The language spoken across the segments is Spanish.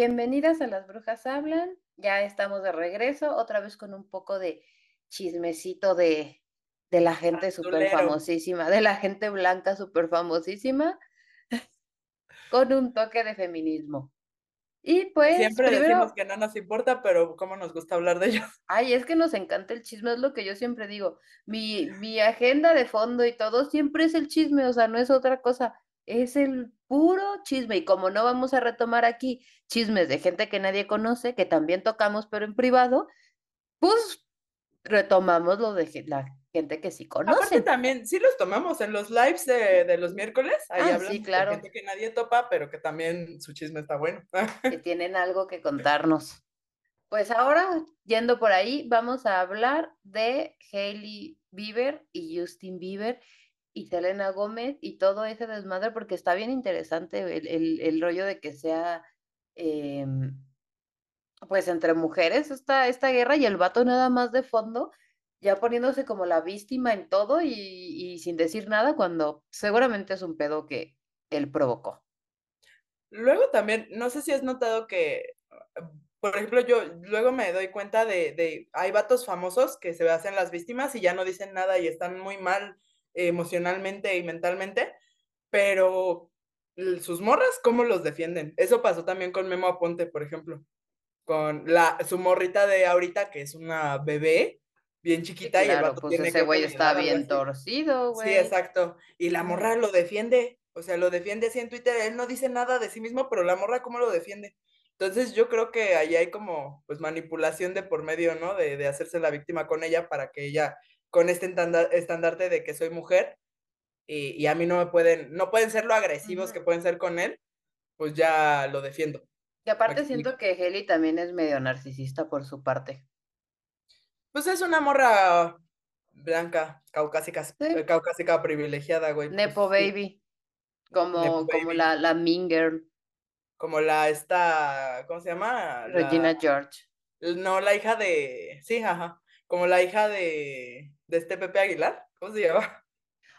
Bienvenidas a Las Brujas Hablan. Ya estamos de regreso, otra vez con un poco de chismecito de, de la gente súper famosísima, de la gente blanca súper famosísima, con un toque de feminismo. Y pues. Siempre decimos que no nos importa, pero cómo nos gusta hablar de ellos. Ay, es que nos encanta el chisme, es lo que yo siempre digo. Mi, mi agenda de fondo y todo siempre es el chisme, o sea, no es otra cosa es el puro chisme. Y como no vamos a retomar aquí chismes de gente que nadie conoce, que también tocamos, pero en privado, pues retomamos lo de la gente que sí conoce. Aparte también, sí los tomamos en los lives de, los miércoles, ahí ah, sí, claro. de gente que nadie topa, pero que también su chisme está bueno. que tienen algo que contarnos. Pues ahora, yendo por ahí, vamos a hablar de Hailey Bieber y Justin Bieber y Selena Gómez y todo ese desmadre, porque está bien interesante el, el, rollo de que sea, em, pues entre mujeres esta, esta guerra y el vato nada más de fondo, ya poniéndose como la víctima en todo y, y sin decir nada cuando seguramente es un pedo que él provocó. Luego también, no sé si has notado que, por ejemplo, yo luego me doy cuenta de, de, hay vatos famosos que se hacen las víctimas y ya no dicen nada y están muy mal emocionalmente y mentalmente, pero sus morras, ¿cómo los defienden? Eso pasó también con Memo Aponte, por ejemplo, con la, su morrita de ahorita, que es una bebé, bien chiquita, y el vato pues ese güey está bien torcido, güey. Sí, exacto. Y la morra lo defiende, o sea, lo defiende así en Twitter, él no dice nada de sí mismo, pero la morra, ¿cómo lo defiende? Entonces yo creo que ahí hay como, pues, manipulación de por medio, ¿no? De, de hacerse la víctima con ella para que ella con este estandarte de que soy mujer y, a mí no me pueden, no pueden ser lo agresivos que pueden ser con él, pues ya lo defiendo. Y aparte siento que Heli también es medio narcisista por su parte. Pues es una morra blanca, caucásica, eh, caucásica privilegiada, güey. Pues Nepo Baby. Como, como la, la Mean Girl. Como la esta, ¿cómo se llama? Regina George. No, la hija de. Sí, ajá. Como la hija de de este Pepe Aguilar, ¿cómo se llama?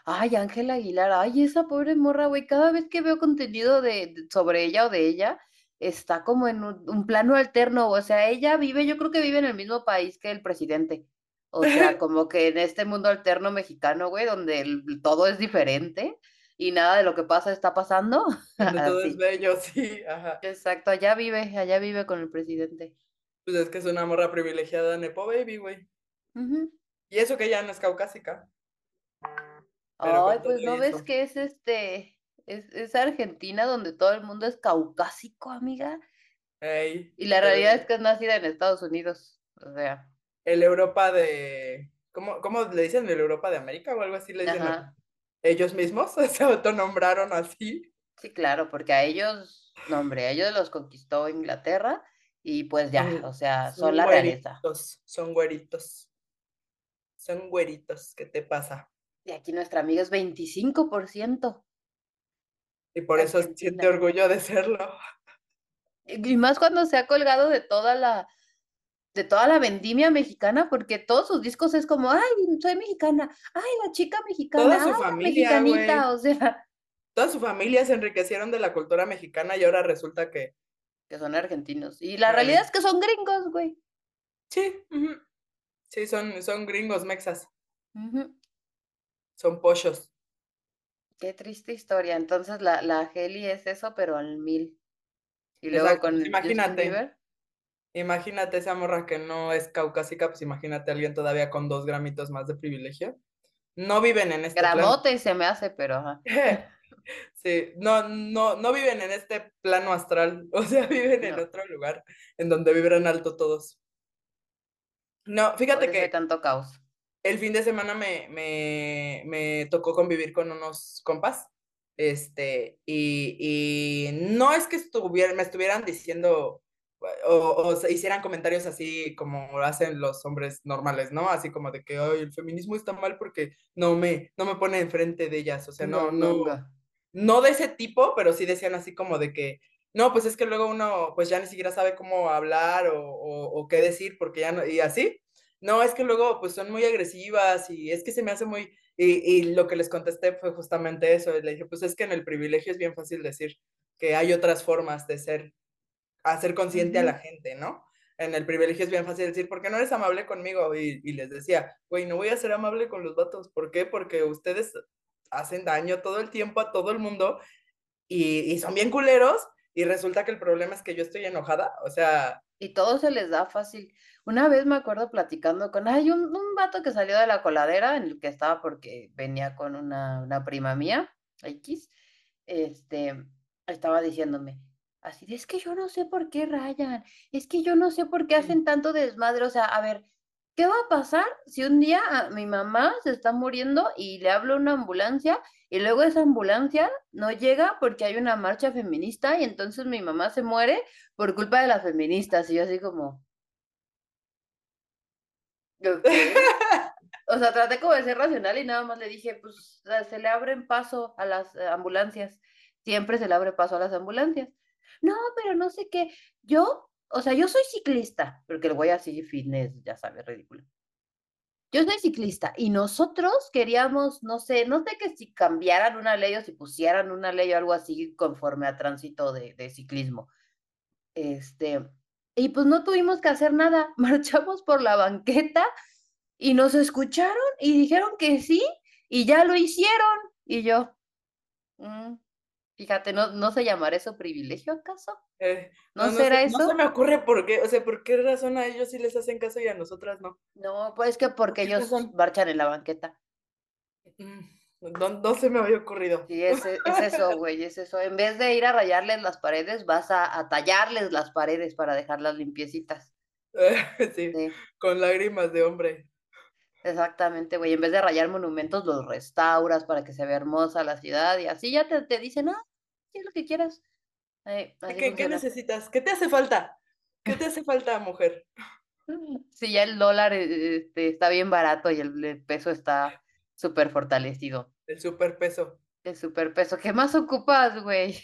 Ay, Ángela Aguilar, ay, esa pobre morra, güey, cada vez que veo contenido de, sobre ella o de ella, está como en un, plano alterno, o sea, ella vive, yo creo que vive en el mismo país que el presidente, o sea, como que en este mundo alterno mexicano, güey, donde todo es diferente y nada de lo que pasa está pasando. Donde todo es bello, sí, ajá. Exacto, allá vive, allá vive con el presidente. Pues es que es una morra privilegiada, Nepo Baby, güey. Y eso que ella no es caucásica. Ay, pues no ves que es este, es, Argentina donde todo el mundo es caucásico, amiga. y la realidad es que es nacida en Estados Unidos, o sea. El Europa de, ¿cómo, cómo le dicen? ¿El Europa de América o algo así le dicen? Ellos mismos se autonombraron así. Sí, claro, porque a ellos, no hombre, a ellos los conquistó Inglaterra y pues ya, o sea, son, la realeza. Son güeritos son güeritos, ¿qué te pasa? Y aquí nuestra amiga es 25%. Y por eso siente orgullo de serlo. Y más cuando se ha colgado de toda la de toda la vendimia mexicana, porque todos sus discos es como, ay, soy mexicana, ay, la chica mexicana, toda su familia, mexicanita, o sea. Toda su familia se enriquecieron de la cultura mexicana y ahora resulta que... Que son argentinos. Y la realidad es que son gringos, güey. Sí, Sí, son, son gringos mexas. Son pollos. Qué triste historia. Entonces la, la Heli es eso, pero al mil. Y luego con Imagínate. Imagínate esa morra que no es caucásica, pues imagínate a alguien todavía con dos gramitos más de privilegio. No viven en este Gramote se me hace, pero sí, no, no, no viven en este plano astral, o sea, viven en otro lugar en donde vibran alto todos. No, fíjate que. tanto caos. El fin de semana me, me, me tocó convivir con unos compas. Este, y, y no es que estuvieran, me estuvieran diciendo o, o, hicieran comentarios así como hacen los hombres normales, ¿no? Así como de que Ay, el feminismo está mal porque no me, no me pone enfrente de ellas. O sea, no, no, no, no de ese tipo, pero sí decían así como de que no, pues es que luego uno pues ya ni siquiera sabe cómo hablar o, o, qué decir porque ya no, y así. No, es que luego pues son muy agresivas y es que se me hace muy, y, y lo que les contesté fue justamente eso, le dije, pues es que en el privilegio es bien fácil decir que hay otras formas de ser hacer consciente a la gente, ¿no? En el privilegio es bien fácil decir, ¿por qué no eres amable conmigo? Y, y les decía, güey, no voy a ser amable con los vatos. ¿Por qué? Porque ustedes hacen daño todo el tiempo a todo el mundo y, y son bien culeros y resulta que el problema es que yo estoy enojada, o sea... Y todo se les da fácil. Una vez me acuerdo platicando con, hay un, un vato que salió de la coladera en el que estaba porque venía con una, una prima mía, X, este, estaba diciéndome, así de, es que yo no sé por qué rayan, es que yo no sé por qué hacen tanto desmadre, o sea, a ver, ¿qué va a pasar si un día a mi mamá se está muriendo y le hablo a una ambulancia y luego esa ambulancia no llega porque hay una marcha feminista y entonces mi mamá se muere por culpa de las feministas y yo así como... Okay. O sea, traté como de ser racional y nada más le dije, pues se le abren paso a las eh, ambulancias. Siempre se le abre paso a las ambulancias. No, pero no sé qué. Yo, o sea, yo soy ciclista, porque el güey así fitness, ya sabes, ridículo. Yo soy ciclista y nosotros queríamos, no sé, no sé que si cambiaran una ley o si pusieran una ley o algo así conforme a tránsito de, de ciclismo. Este, y pues no tuvimos que hacer nada, marchamos por la banqueta y nos escucharon y dijeron que sí y ya lo hicieron. Y yo, mm, fíjate, ¿no, ¿no se llamará eso privilegio acaso? Eh, ¿No, será se, eso? No se me ocurre por qué, o sea, ¿por qué razón a ellos sí les hacen caso y a nosotras no? No, pues que porque ellos razón? marchan en la banqueta. Mm, No, se me había ocurrido. Sí, es, es eso, güey, es eso. En vez de ir a rayarles las paredes, vas a, a tallarles las paredes para dejarlas limpiecitas. sí, Sí, con lágrimas de hombre. exactamente, güey. En vez de rayar monumentos, los restauras para que se vea hermosa la ciudad y así ya te, te dicen, ah, sí, lo que quieras. Eh, así ¿Qué, ¿Qué funciona. necesitas? ¿Qué te hace falta? ¿Qué te hace falta, mujer? Sí, ya el dólar este, está bien barato y el, el peso está súper fortalecido. El superpeso. El superpeso. ¿Qué más ocupas, güey?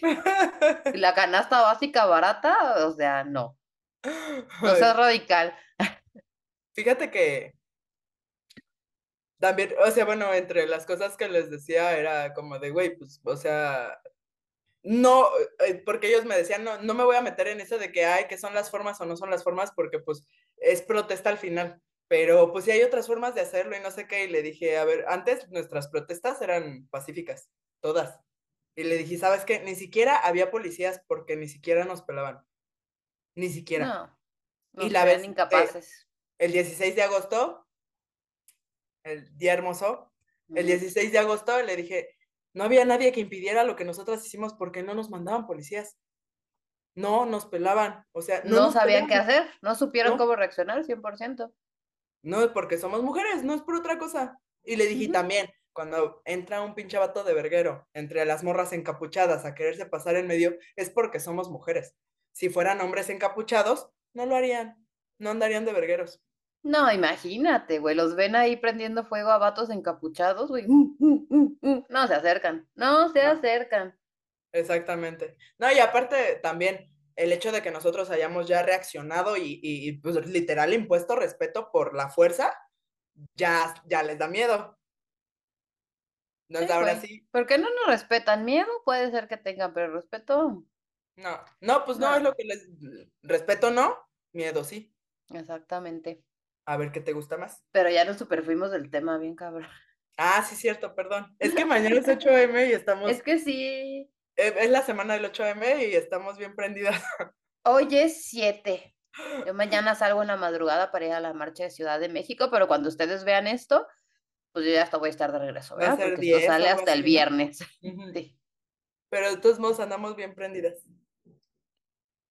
¿Y ¿La canasta básica barata? O sea, no. No seas radical. Fíjate que también, o sea, bueno, entre las cosas que les decía era como de, güey, pues, o sea, no, eh, porque ellos me decían, no, no me voy a meter en eso de que, ay, que son las formas o no son las formas, porque pues es protesta al final, pero pues sí hay otras formas de hacerlo y no sé qué, y le dije, a ver, antes nuestras protestas eran pacíficas, todas, y le dije, ¿sabes qué? Ni siquiera había policías porque ni siquiera nos pelaban, ni siquiera. No. Y la eh, incapaces. El 16 de agosto, el día hermoso, el Ujú. 16 de agosto le dije, no había nadie que impidiera lo que nosotras hicimos porque no nos mandaban policías. No nos pelaban, o sea, no, No nos sabían qué hacer, no supieron No. cómo reaccionar, 100%. No es porque somos mujeres, no es por otra cosa. Y le dije también, cuando entra un pinche vato de verguero entre las morras encapuchadas a quererse pasar en medio, es porque somos mujeres. Si fueran hombres encapuchados, no lo harían, no andarían de vergueros. No, imagínate, güey, los ven ahí prendiendo fuego a vatos encapuchados, güey. mm, mm, mm, No se acercan, no se No. acercan. Exactamente. No, y aparte también el hecho de que nosotros hayamos ya reaccionado y, y, pues literal impuesto respeto por la fuerza, ya, ya les da miedo. No Sí, es ahora sí. ¿Por qué no nos respetan? Miedo puede ser que tengan, pero respeto, No, no, pues no, No. es lo que les respeto, no, miedo sí. exactamente. A ver qué te gusta más. Pero ya nos superfuimos del tema, bien cabrón. Ah, sí, cierto, perdón. Es que mañana es 8M y estamos, Es que sí, eh, es la semana del 8M y estamos bien prendidas. hoy es 7. Yo mañana salgo en la madrugada para ir a la marcha de Ciudad de México, pero cuando ustedes vean esto, pues yo ya hasta voy a estar de regreso, ¿verdad? Porque 10, esto sale hasta el viernes. Sí. Pero de todos modos andamos bien prendidas.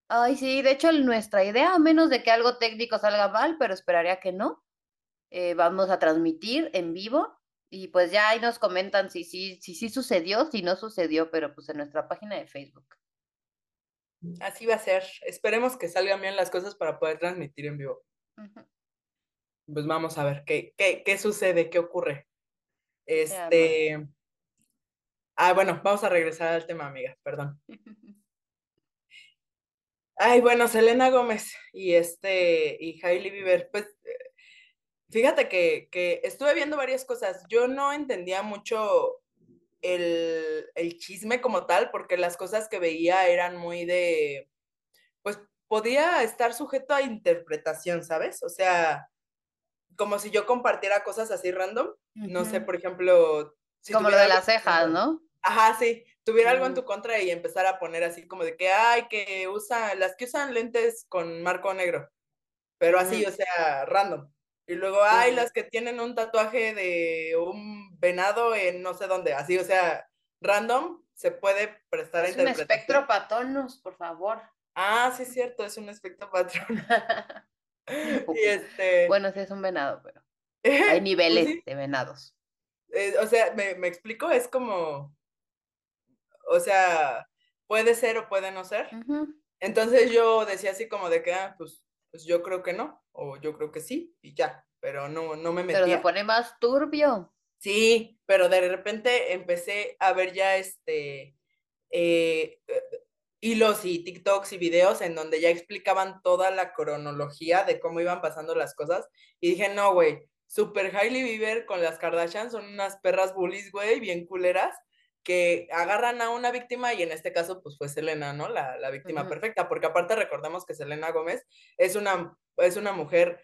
Ay, sí, de hecho, nuestra idea, a menos de que algo técnico salga mal, pero esperaría que no, eh, vamos a transmitir en vivo y pues ya ahí nos comentan si sí si, si, sucedió, si no sucedió, pero pues en nuestra página de Facebook. Así va a ser. Esperemos que salgan bien las cosas para poder transmitir en vivo. Pues vamos a ver qué, qué, qué sucede, qué ocurre. Este. Ah, bueno, vamos a regresar al tema, amiga, perdón. Ay, bueno, Selena Gómez y este, y Hailey Bieber, pues eh, fíjate que, que estuve viendo varias cosas. Yo no entendía mucho el, el chisme como tal, porque las cosas que veía eran muy de, pues, podía estar sujeto a interpretación, ¿sabes? O sea, como si yo compartiera cosas así random. No sé, por ejemplo. Si como lo de las cejas, ¿no? Ajá, sí. Tuviera algo en tu contra y empezar a poner así como de que, ay, que usan, las que usan lentes con marco negro. Pero así, o sea, random. Y luego hay las que tienen un tatuaje de un venado en no sé dónde, así, o sea, random, se puede prestar a interpretación. Es un espectro patronos, por favor. Ah, sí es cierto, es un espectro patrón. y este... Bueno, sí es un venado, pero hay niveles pues de venados. Eh, o sea, me, me explico, es como, o sea, puede ser o puede no ser. Entonces yo decía así como de que, ah, pues pues yo creo que no, o yo creo que sí, y ya, pero no, no me metía. Pero se pone más turbio. Sí, pero de repente empecé a ver ya este eh, hilos y TikToks y videos en donde ya explicaban toda la cronología de cómo iban pasando las cosas, y dije, no, güey, Super Hailey Bieber con las Kardashian son unas perras bullies, güey, bien culeras, que agarran a una víctima y en este caso pues fue Selena, ¿no? La, la víctima perfecta, porque aparte recordemos que Selena Gómez es una, es una mujer,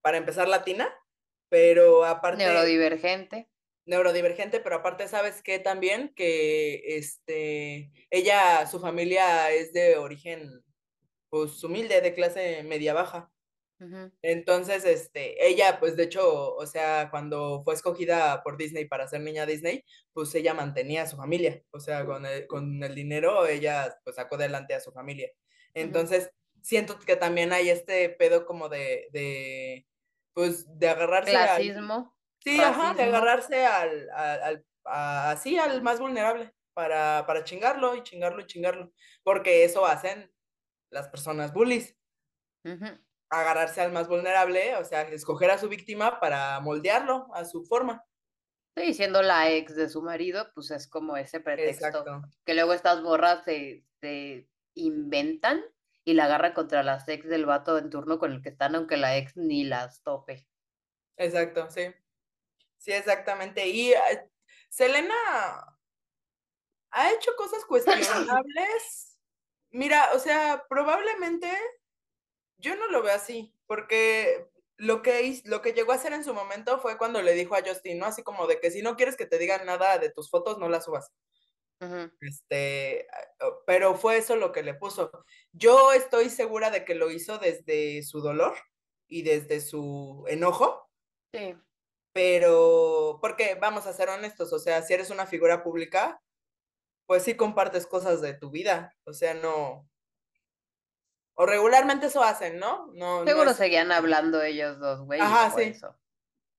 para empezar, latina, pero aparte... Neurodivergente. Neurodivergente, pero aparte, ¿sabes qué también? Que este, ella, su familia es de origen, pues humilde, de clase media baja. Entonces, este, ella, pues de hecho, o sea, cuando fue escogida por Disney para ser niña Disney, pues ella mantenía a su familia, o sea, con el, con el dinero ella pues sacó adelante a su familia. Entonces, siento que también hay este pedo como de, de pues, de agarrarse Clasismo. sí, ajá, de agarrarse al, al, así, al más vulnerable, para, para chingarlo y chingarlo y chingarlo, porque eso hacen las personas bullies agarrarse al más vulnerable, o sea, escoger a su víctima para moldearlo a su forma. Sí, siendo la ex de su marido, pues es como ese pretexto que luego estas borras se, inventan y la agarra contra las ex del vato en turno con el que están, aunque la ex ni las tope. Exacto, sí. Sí, exactamente. Y eh, Selena ha hecho cosas cuestionables. Mira, o sea, probablemente yo no lo veo así, porque lo que, lo que llegó a hacer en su momento fue cuando le dijo a Justin, ¿no? Así como de que si no quieres que te digan nada de tus fotos, no las subas. Este, pero fue eso lo que le puso. Yo estoy segura de que lo hizo desde su dolor y desde su enojo. Sí. Pero, porque vamos a ser honestos, o sea, si eres una figura pública, pues sí compartes cosas de tu vida, o sea, no, o regularmente eso hacen, ¿no? no Seguro seguían hablando ellos dos, güey. Ajá, sí.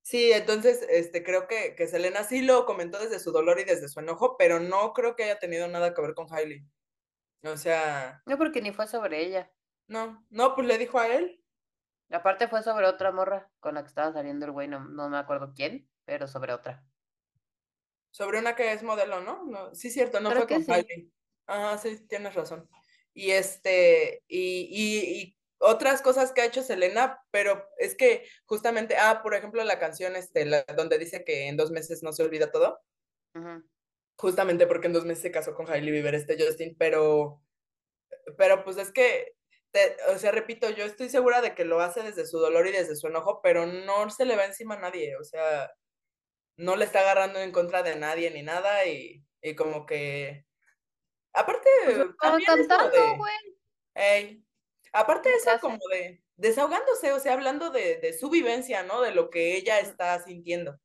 Sí, entonces este, creo que, que Selena sí lo comentó desde su dolor y desde su enojo, pero no creo que haya tenido nada que ver con Hailey. O sea. No, porque ni fue sobre ella. No, no, pues le dijo a él. Aparte fue sobre otra morra con la que estaba saliendo el güey, no, no me acuerdo quién, pero sobre otra. Sobre una que es modelo, ¿no? no sí, cierto, no fue con Hailey. Ajá, sí, tienes razón y este, y, otras cosas que ha hecho Selena, pero es que justamente, ah, por ejemplo, la canción este, donde dice que en dos meses no se olvida todo. Justamente porque en dos meses se casó con Hailey Bieber este Justin, pero, pero pues es que, o sea, repito, yo estoy segura de que lo hace desde su dolor y desde su enojo, pero no se le va encima a nadie, o sea, no le está agarrando en contra de nadie ni nada y, y como que Aparte, pues, también güey. aparte de eso, como de desahogándose, o sea, hablando de, su vivencia, ¿no? De lo que ella está sintiendo.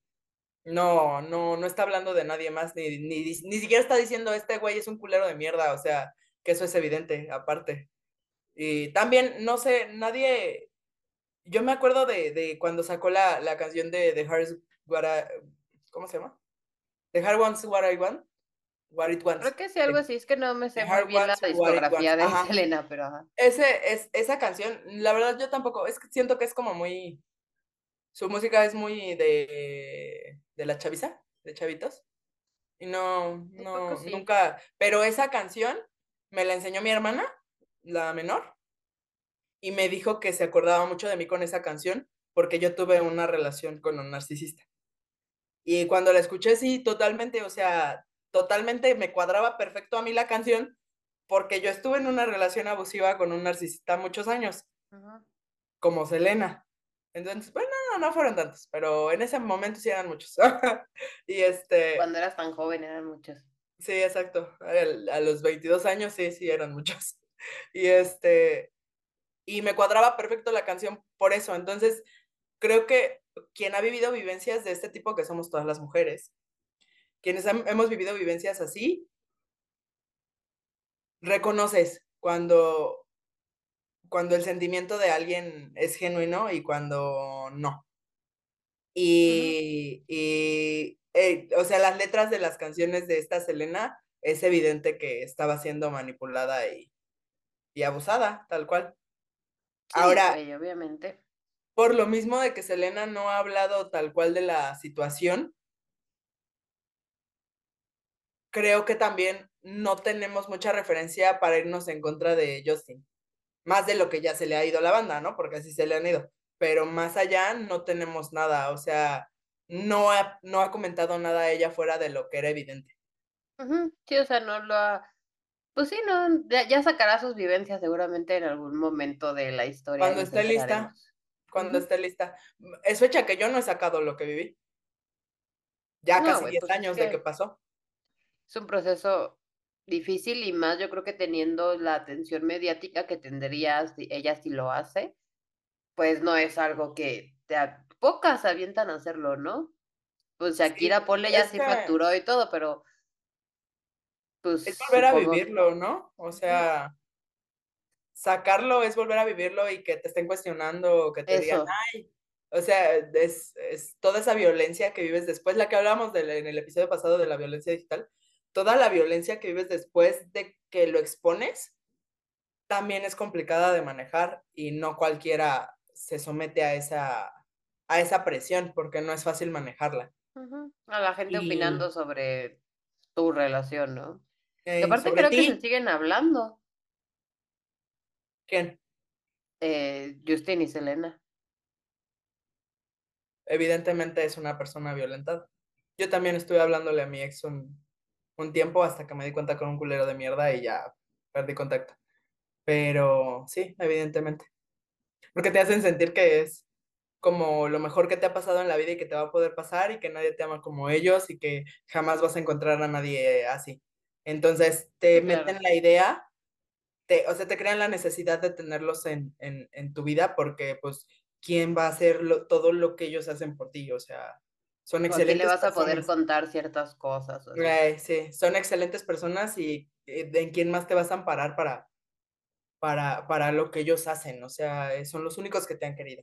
No, no, no está hablando de nadie más, ni, ni, siquiera está diciendo, este güey es un culero de mierda, o sea, que eso es evidente, aparte. Y también, no sé, nadie, yo me acuerdo de, cuando sacó la, la canción de The Hearts What ¿cómo se llama? The Heart Wants What I Want. Creo que sí, algo así, es que no me sé muy bien la discografía de Selena, pero Ese, es, esa canción, la verdad yo tampoco, es que siento que es como muy, su música es muy de, de la chaviza, de chavitos. Y no, no, nunca, pero esa canción me la enseñó mi hermana, la menor, y me dijo que se acordaba mucho de mí con esa canción porque yo tuve una relación con un narcisista. Y cuando la escuché, sí, totalmente, o sea, totalmente me cuadraba perfecto a mí la canción porque yo estuve en una relación abusiva con un narcisista muchos años, como Selena. Entonces, bueno, no, no fueron tantos, pero en ese momento sí eran muchos. y este, Cuando eras tan joven eran muchos. sí, exacto. A, los 22 años sí, sí eran muchos. Y este, y me cuadraba perfecto la canción por eso. Entonces, creo que quien ha vivido vivencias de este tipo, que somos todas las mujeres, quienes hem- hemos vivido vivencias así, reconoces cuando, cuando el sentimiento de alguien es genuino y cuando no. Y, y eh, o sea, las letras de las canciones de esta Selena, es evidente que estaba siendo manipulada y, y abusada, tal cual. Sí, Ahora, obviamente. por lo mismo de que Selena no ha hablado tal cual de la situación, creo que también no tenemos mucha referencia para irnos en contra de Justin. Más de lo que ya se le ha ido a la banda, ¿no? Porque así se le han ido. Pero más allá no tenemos nada, o sea, no ha, no ha comentado nada ella fuera de lo que era evidente. Sí, o sea, no lo ha pues sí, no, ya ya sacará sus vivencias seguramente en algún momento de la historia Cuando esté lista, cuando esté lista. Es fecha que yo no he sacado lo que viví. Ya No, casi güey, 10 pues es años de que pasó. Es un proceso difícil y más yo creo que teniendo la atención mediática que tendría si ella si lo hace, pues no es algo que te a pocas se avientan a hacerlo, ¿no? Pues Sí, Shakira, ponle, ya es sí que facturó y todo, pero, pues, es volver a vivirlo, ¿no? O sea, sacarlo es volver a vivirlo y que te estén cuestionando, o que te digan, ay, o sea, es, es toda esa violencia que vives después, la que hablábamos del- en el episodio pasado de la violencia digital, toda la violencia que vives después de que lo expones, también es complicada de manejar y no cualquiera se somete a esa, a esa presión porque no es fácil manejarla. a la gente Y opinando sobre tu relación, ¿no? Eh, aparte creo que se siguen hablando, ¿quién? eh, Justin y Selena. Evidentemente es una persona violentada. Yo también estuve hablándole a mi ex un, un tiempo hasta que me di cuenta con un culero de mierda y ya perdí contacto. Pero sí, evidentemente. Porque te hacen sentir que es como lo mejor que te ha pasado en la vida y que te va a poder pasar y que nadie te ama como ellos y que jamás vas a encontrar a nadie así. Entonces te meten la idea, te, o sea, te crean la necesidad de tenerlos en, en, en tu vida porque pues, ¿quién va a hacer lo- todo lo que ellos hacen por ti? O sea, son quién le excelentes vas a poder contar ciertas cosas o. Eh, sí, son excelentes personas y eh, en quién más te vas a amparar para, para, para lo que ellos hacen. O sea, eh, son los únicos que te han querido.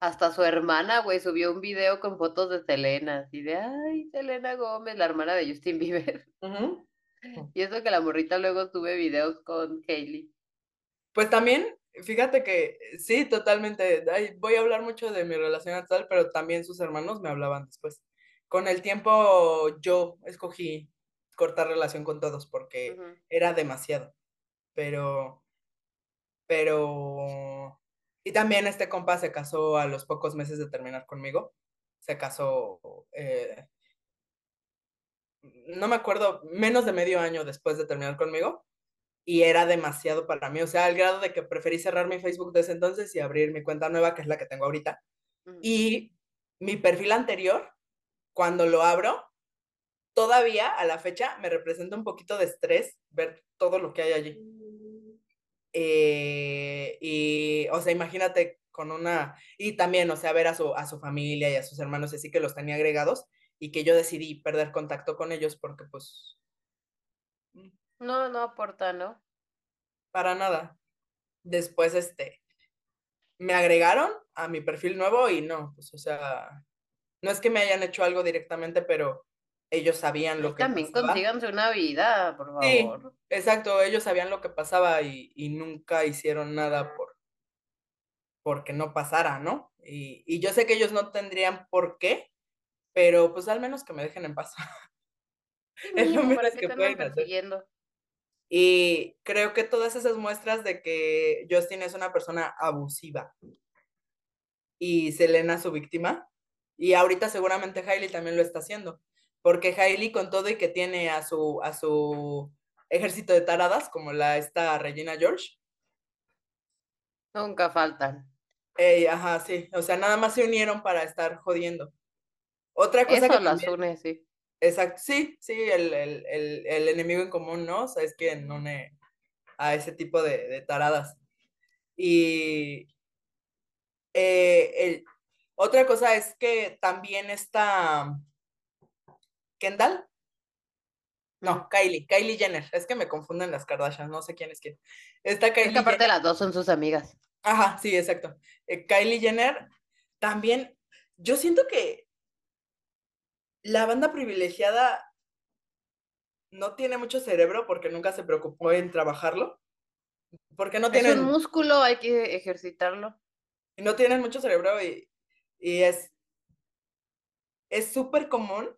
Hasta su hermana, güey, subió un video con fotos de Selena, así de, ay, Selena Gómez, la hermana de Justin Bieber. Y eso que la morrita luego sube videos con Hailey. Pues también, fíjate que sí, totalmente. ay, voy a hablar mucho de mi relación actual, pero también sus hermanos me hablaban después. Con el tiempo yo escogí cortar relación con todos porque Ujú. era demasiado. Pero, pero, y también este compa se casó a los pocos meses de terminar conmigo. Se casó, eh, no me acuerdo, menos de medio año después de terminar conmigo. Y era demasiado para mí, o sea, al grado de que preferí cerrar mi Facebook desde entonces y abrir mi cuenta nueva, que es la que tengo ahorita. Y mi perfil anterior, cuando lo abro, todavía a la fecha me representa un poquito de estrés ver todo lo que hay allí. Eh, y, o sea, imagínate con una, y también, o sea, ver a su, a su familia y a sus hermanos, así que los tenía agregados y que yo decidí perder contacto con ellos porque pues, No, no aporta, ¿no? para nada. Después, este, me agregaron a mi perfil nuevo y no, pues, o sea, no es que me hayan hecho algo directamente, pero ellos sabían lo que también pasaba. consíganse una vida, por Sí, favor. exacto, ellos sabían lo que pasaba y, y nunca hicieron nada por porque no pasara, ¿no? Y, y yo sé que ellos no tendrían por qué, pero pues al menos que me dejen en paz. Sí, Es lo menos que pueden hacer. Y creo que todas esas muestras de que Justin es una persona abusiva y Selena su víctima. Y ahorita seguramente Hailey también lo está haciendo, porque Hailey con todo y que tiene a su, a su ejército de taradas como la esta Regina George. Nunca faltan. Ey, ajá, sí. O sea, nada más se unieron para estar jodiendo. Otra cosa Eso que las también- une, sí. Exacto, sí, sí, el, el, el, el enemigo en común, ¿no? O sea, es quien une a ese tipo de, de taradas. Y eh, el- otra cosa es que también está Kendall. No, Kylie, Kylie Jenner. Es que me confunden las Kardashian, no sé quién es quién. Está Es Kylie que aparte Jenner. las dos son sus amigas. Ajá, sí, exacto. Eh, Kylie Jenner también, yo siento que la banda privilegiada no tiene mucho cerebro porque nunca se preocupó en trabajarlo. Porque no Es un tienen, músculo, hay que ejercitarlo. no tienen mucho cerebro y, y es es súper común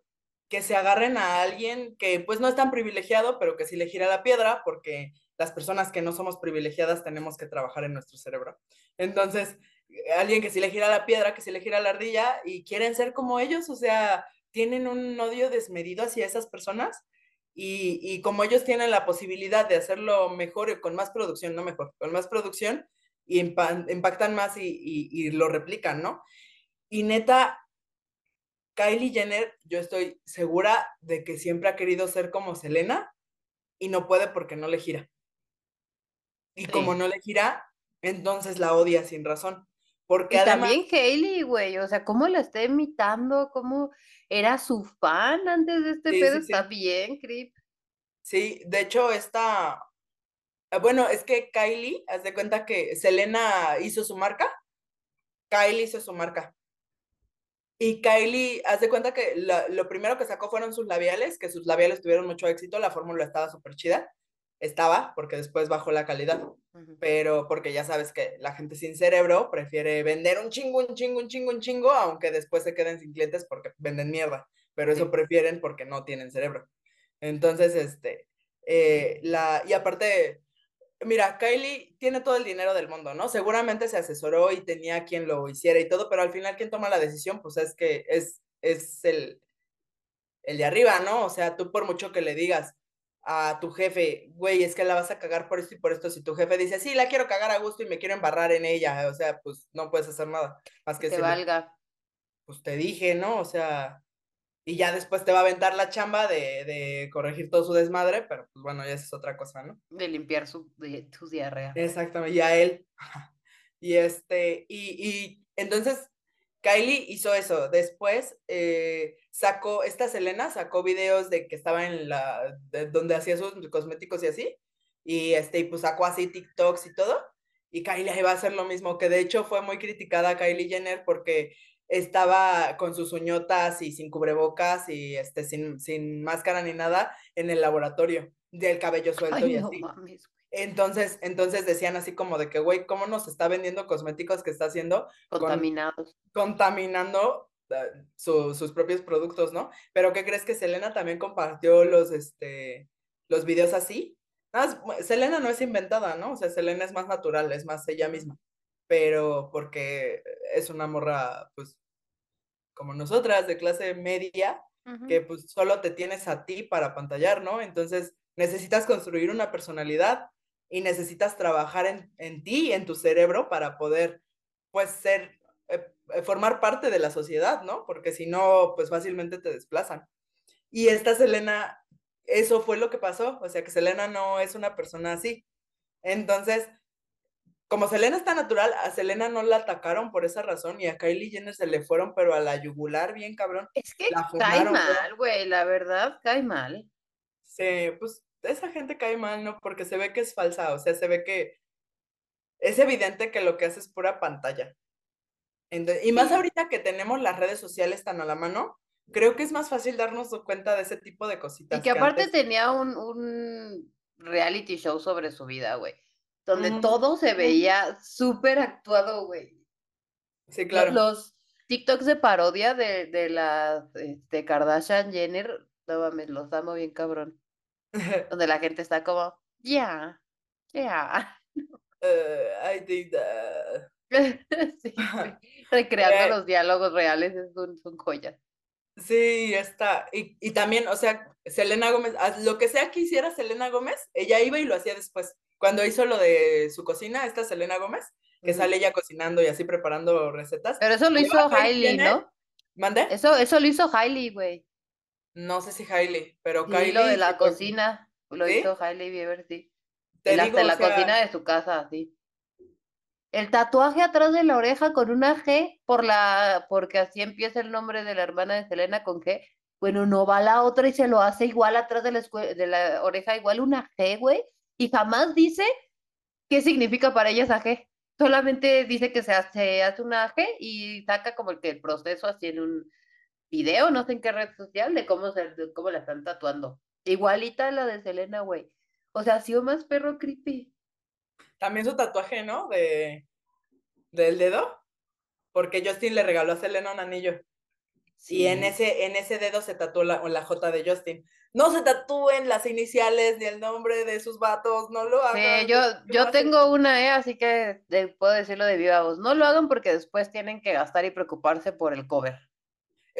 que se agarren a alguien que pues no es tan privilegiado, pero que sí le gira la piedra, porque las personas que no somos privilegiadas tenemos que trabajar en nuestro cerebro. Entonces, alguien que sí le gira la piedra, que sí le gira la ardilla y quieren ser como ellos, o sea, tienen un odio desmedido hacia esas personas y, y como ellos tienen la posibilidad de hacerlo mejor y con más producción, no mejor, con más producción, y impa- impactan más y, y- y lo replican, ¿no? Y neta, Kylie Jenner, yo estoy segura de que siempre ha querido ser como Selena y no puede porque no le gira. Y como no le gira, entonces la odia sin razón. Porque Y además, también Hailey, güey, o sea, cómo la está imitando, cómo era su fan antes de este Sí, pedo, sí, está sí. bien, creep. sí, de hecho, esta, eh, bueno, es que Kylie, haz de cuenta que Selena hizo su marca, Kylie hizo su marca. Y Kylie, haz de cuenta que la- lo primero que sacó fueron sus labiales, que sus labiales tuvieron mucho éxito, la fórmula estaba súper chida. Estaba, porque después bajó la calidad. Pero porque ya sabes que la gente sin cerebro prefiere vender un chingo, un chingo, un chingo, un chingo, aunque después se queden sin clientes porque venden mierda, pero eso Sí. prefieren porque no tienen cerebro. Entonces, este, eh, la, y aparte, mira, Kylie tiene todo el dinero del mundo, ¿no? Seguramente se asesoró y tenía quien lo hiciera y todo, pero al final quien toma la decisión, pues es que es, es el, el de arriba, ¿no? O sea, tú por mucho que le digas a tu jefe, güey, es que la vas a cagar por esto y por esto, si tu jefe dice, sí, la quiero cagar a gusto y me quiero embarrar en ella, o sea, pues no puedes hacer nada, más que Que decirle, valga. pues te dije, ¿no? O sea, y ya después te va a aventar la chamba de, de corregir todo su desmadre, pero pues bueno, ya esa es otra cosa, ¿no? De limpiar su, de, su diarrea. Exactamente, y a él. Y este, y, y entonces Kylie hizo eso. Después eh, sacó, esta Selena sacó videos de que estaba en la, de donde hacía sus cosméticos y así. Y este, y pues sacó así TikToks y todo. Y Kylie iba a hacer lo mismo, que de hecho fue muy criticada Kylie Jenner porque estaba con sus uñotas y sin cubrebocas y este, sin, sin máscara ni nada en el laboratorio del cabello suelto Ay, y no así. mames. Entonces, entonces decían así como de que, güey, ¿cómo nos está vendiendo cosméticos que está haciendo? Con- Contaminados. contaminando uh, su- sus propios productos, ¿no? Pero ¿qué crees que Selena también compartió los, este, los videos así? Selena no es inventada, ¿no? O sea, Selena es más natural, es más ella misma. Pero porque es una morra, pues, como nosotras, de clase media, que pues solo te tienes a ti para pantallar, ¿no? Entonces necesitas construir una personalidad y necesitas trabajar en, en ti, en tu cerebro, para poder, pues, ser, eh, eh, formar parte de la sociedad, ¿no? Porque si no, pues fácilmente te desplazan. Y esta Selena, eso fue lo que pasó, o sea que Selena no es una persona así. Entonces, como Selena está natural, a Selena no la atacaron por esa razón y a Kylie Jenner se le fueron, pero a la yugular bien cabrón. Es que La cae mal, güey, la verdad, cae mal. Sí, pues esa gente cae mal, ¿no? Porque se ve que es falsa, o sea, se ve que es evidente que lo que hace es pura pantalla. Ento- y más ahorita que tenemos las redes sociales tan a la mano, creo que es más fácil darnos cuenta de ese tipo de cositas. Y que aparte antes- tenía un, un reality show sobre su vida, güey. Donde todo se veía súper actuado, güey. Sí, claro. Los TikToks de parodia de, de la este, Kardashian Jenner, no mames, los amo bien cabrón. Donde la gente está como, ya, ya. Eh, I think that- Sí. Recreando Eh, los diálogos reales es un- son joyas. Sí, está. Y, y también, o sea, Selena Gómez, lo que sea que hiciera Selena Gómez, ella iba y lo hacía después. Cuando hizo lo de su cocina, esta Selena Gómez, que sale ella cocinando y así preparando recetas. Pero eso lo hizo Hailey, ¿no? ¿Mande? Eso, eso lo hizo Hailey, güey. No sé si Hailey, pero Sí, Kylie. lo de la cocina, lo ¿Sí? hizo Hailey Bieber, sí. Te El- digo, hasta la sea, cocina de su casa, sí. El tatuaje atrás de la oreja con una G por la, porque así empieza el nombre de la hermana de Selena con G. Bueno, no va la otra y se lo hace igual atrás de la, de la oreja, igual una G, güey. Y jamás dice qué significa para ella esa G. Solamente dice que se hace, hace una G y saca como el que el proceso así en un video, no sé en qué red social, de cómo, se, de cómo la están tatuando. Igualita a la de Selena, güey. O sea, ha sido más perro creepy. También su tatuaje, ¿no? De, del dedo. Porque Justin le regaló a Selena un anillo. Y en Sí. ese, en ese dedo se tatuó la, la J de Justin. No se tatúen las iniciales ni el nombre de sus vatos, no lo hagan. Sí, yo, ¿qué yo tengo una, ¿eh? Así que de- puedo decirlo de viva voz. No lo hagan porque después tienen que gastar y preocuparse por el cover.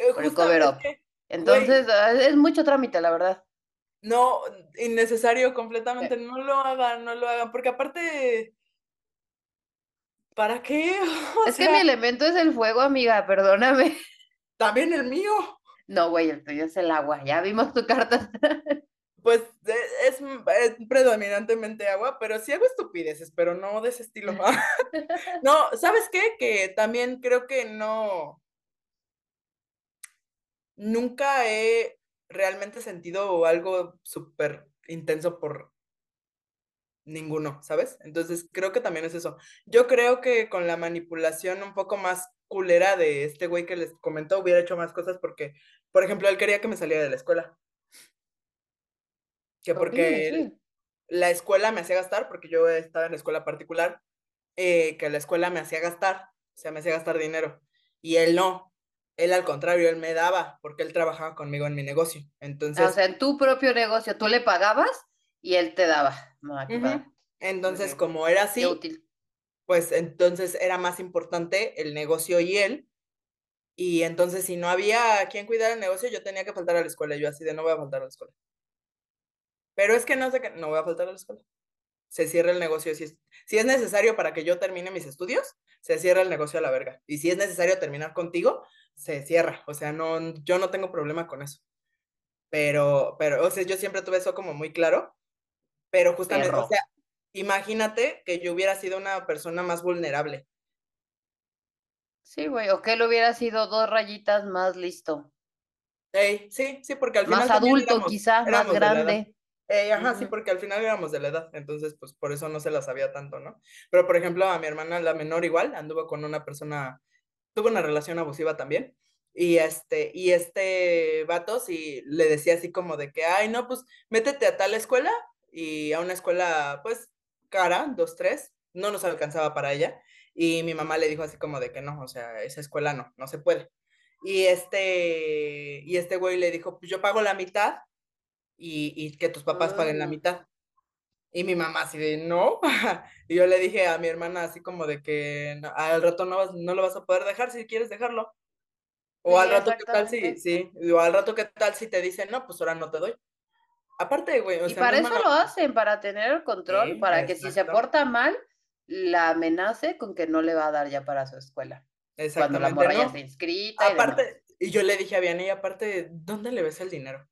Eh, por el cover up. Entonces, ah, es mucho trámite, la verdad. no, innecesario completamente, no lo hagan, no lo hagan, porque aparte, ¿para qué? O Es que mi elemento es el fuego, amiga, perdóname. también el mío. No, güey, el tuyo es el agua. Ya vimos tu carta. Pues e- es, es predominantemente agua, pero sí hago estupideces, pero no de ese estilo. No, ¿sabes qué? Que también creo que no, nunca he realmente sentido algo súper intenso por ninguno, ¿sabes? Entonces creo que también es eso. Yo creo que con la manipulación un poco más culera de este güey que les comentó, hubiera hecho más cosas porque, por ejemplo, él quería que me saliera de la escuela. Que porque él- la escuela me hacía gastar, porque yo estaba en la escuela particular, eh, que la escuela me hacía gastar, o sea, me hacía gastar dinero. Y él no, él al contrario, él me daba, porque él trabajaba conmigo en mi negocio. Ah, Entonces, o sea, en tu propio negocio tú le pagabas y él te daba. Entonces como era así, útil. pues entonces era más importante el negocio y él. Y entonces si no había quien cuidar el negocio, yo tenía que faltar a la escuela. Yo así de no voy a faltar a la escuela. Pero es que no sé qué, no voy a faltar a la escuela. Se cierra el negocio. Si es, si es necesario para que yo termine mis estudios, se cierra el negocio a la verga. Y si es necesario terminar contigo, se cierra. O sea, no, yo no tengo problema con eso. Pero, pero, o sea, yo siempre tuve eso como muy claro. Pero justamente, o sea, imagínate que yo hubiera sido una persona más vulnerable. Sí, güey, o que él hubiera sido dos rayitas más listo. Ey, sí, sí, porque al final Más adulto, éramos- quizá, más éramos de la edad. grande. Ey, ajá, sí, porque al final éramos de la edad, entonces pues por eso no se la sabía tanto, ¿no? Pero por ejemplo, a mi hermana, la menor igual, anduvo con una persona, tuvo una relación abusiva también, y este, y este vato sí le decía así como de que, ay, no, pues métete a tal escuela, y a una escuela, pues, cara, dos, tres, no nos alcanzaba para ella, y mi mamá le dijo así como de que no, o sea, esa escuela no, no se puede. Y este, y este güey le dijo, pues yo pago la mitad y, y que tus papás paguen la Mm. mitad. Y mi mamá así de, no. Y yo le dije a mi hermana así como de que "No, al rato no, vas, no lo vas a poder dejar si quieres dejarlo. O Sí, al rato, ¿qué tal si, exactamente. sí, o al rato, ¿qué tal si te dicen, no, pues ahora no te doy? Aparte, güey, o Y sea, para es eso lo hacen, para tener el control, Sí, para que si se porta mal, la amenace con que no le va a dar ya para su escuela. Cuando la Exactamente, morra ya no. está inscrita y. Aparte, y yo le dije a Vianney, aparte, ¿dónde le ves el dinero?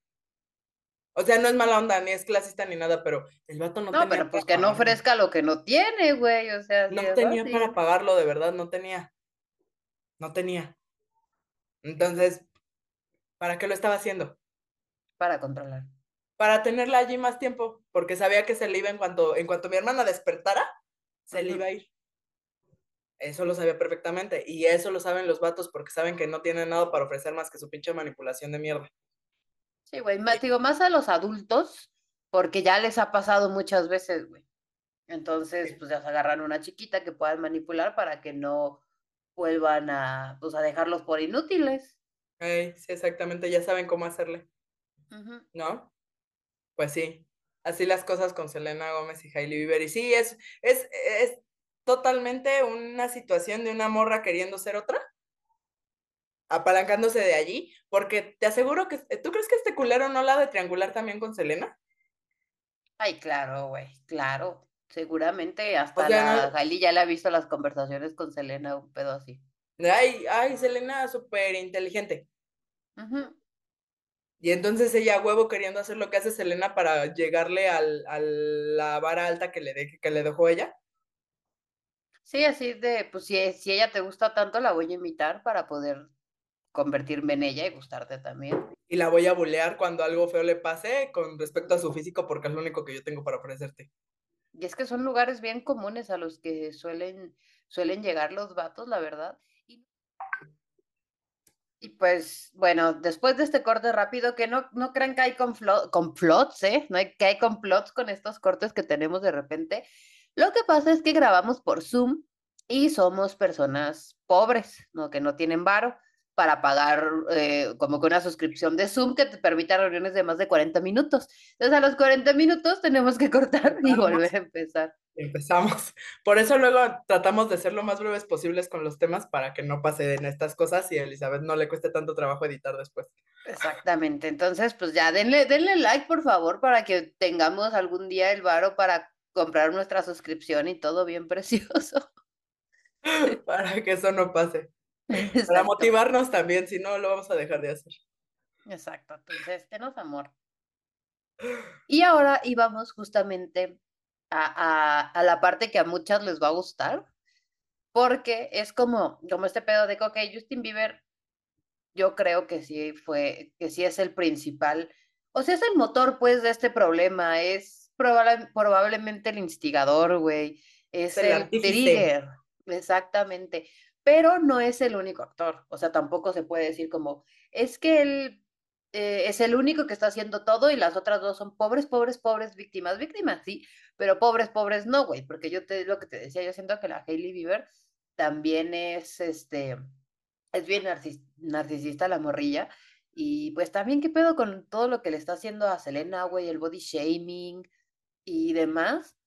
O sea, no es mala onda, ni es clasista ni nada, pero el vato no, No, tenía pero pues que no ofrezca lo que no tiene, güey, o sea, No tenía para pagarlo, de verdad, no tenía. No tenía. Entonces, ¿para qué lo estaba haciendo? Para controlar. Para tenerla allí más tiempo, porque sabía que se le iba en cuanto, en cuanto mi hermana despertara, se le iba a ir. Eso lo sabía perfectamente. Y eso lo saben los vatos porque saben que no tienen nada para ofrecer más que su pinche manipulación de mierda. Sí, güey, más, digo, más a los adultos, porque ya les ha pasado muchas veces, güey. Entonces, pues ya se agarran una chiquita que puedan manipular para que no vuelvan a, pues, a dejarlos por inútiles. Ey, sí, exactamente, ya saben cómo hacerle. ¿no? Pues sí, así las cosas con Selena Gómez y Hailey Bieber. Y sí, es, es, es totalmente una situación de una morra queriendo ser otra. Apalancándose de allí, porque te aseguro que, ¿tú crees que este culero no la de triangular también con Selena? Ay, claro, güey, claro. Seguramente hasta la Gali ya le ha visto las conversaciones con Selena, un pedo así. Ay, ay, Selena, súper inteligente. Y entonces ella, huevo, queriendo hacer lo que hace Selena para llegarle al, a la vara alta que le, de, que le dejó ella. Sí, así de, pues si, si ella te gusta tanto, la voy a invitar para poder convertirme en ella y gustarte también. Y la voy a bulear cuando algo feo le pase con respecto a su físico porque es lo único que yo tengo para ofrecerte. Y es que son lugares bien comunes a los que suelen, suelen llegar los vatos, la verdad. Y, pues, bueno, después de este corte rápido, que no, no crean que hay complots, ¿eh? No hay, que hay complots con estos cortes que tenemos de repente. Lo que pasa es que grabamos por Zoom y somos personas pobres, ¿no? Que no tienen varo para pagar eh, como que una suscripción de Zoom que te permita reuniones de más de 40 minutos. Entonces a los 40 minutos tenemos que cortar y volver a empezar. Empezamos. Por eso luego tratamos de ser lo más breves posibles con los temas para que no pasen estas cosas y a Elizabeth no le cueste tanto trabajo editar después. Exactamente. Entonces, pues ya denle, denle like, por favor, para que tengamos algún día el varo para comprar nuestra suscripción y todo bien precioso. para que eso no pase. Para motivarnos también, si no, lo vamos a dejar de hacer. Exacto, entonces, tenos amor. Y ahora íbamos justamente a, a, la parte que a muchas les va a gustar, porque es como, como este pedo de que, ok, Justin Bieber, yo creo que sí fue, que sí es el principal, o sea, es el motor, pues, de este problema, es probablemente el instigador, güey, es el, el trigger, exactamente pero no es el único actor. O sea, tampoco se puede decir como, es que él eh, es el único que está haciendo todo y las otras dos son pobres, pobres, pobres víctimas, víctimas, sí, pero pobres, pobres no, güey, porque yo te lo que te decía, yo siento que la Hailey Bieber también es, este, es bien narcisista la morrilla. Y pues también qué pedo con todo lo que le está haciendo a Selena, güey, el body shaming y demás,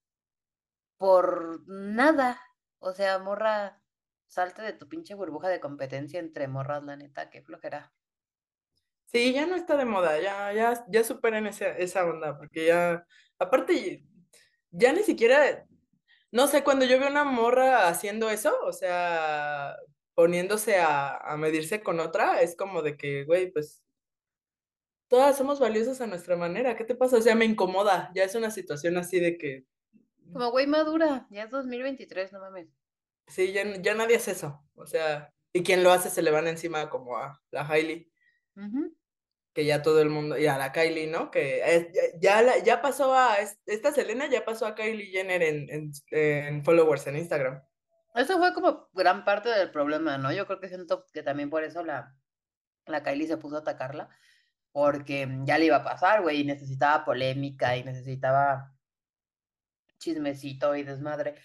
por nada. O sea, morra, Salte de tu pinche burbuja de competencia entre morras, la neta, qué flojera. Sí, ya no está de moda, ya, ya, ya superen esa, esa onda, porque ya, aparte, ya ni siquiera, no sé, cuando yo veo una morra haciendo eso, o sea, poniéndose a, a medirse con otra, es como de que, güey, pues, todas somos valiosas a nuestra manera, ¿qué te pasa? O sea, me incomoda, ya es una situación así de que... Como güey madura, ya es 2023, no mames. Sí, ya, ya, nadie hace eso. O sea, y quien lo hace se le van encima como a la Hailey. Que ya todo el mundo, y a la Kylie, ¿no? Que ya, ya, pasó a, esta Selena ya pasó a Kylie Jenner en, en, followers en Instagram. Eso fue como gran parte del problema, ¿no? Yo creo que siento que también por eso la, la Kylie se puso a atacarla, porque ya le iba a pasar, güey, y necesitaba polémica y necesitaba chismecito y desmadre.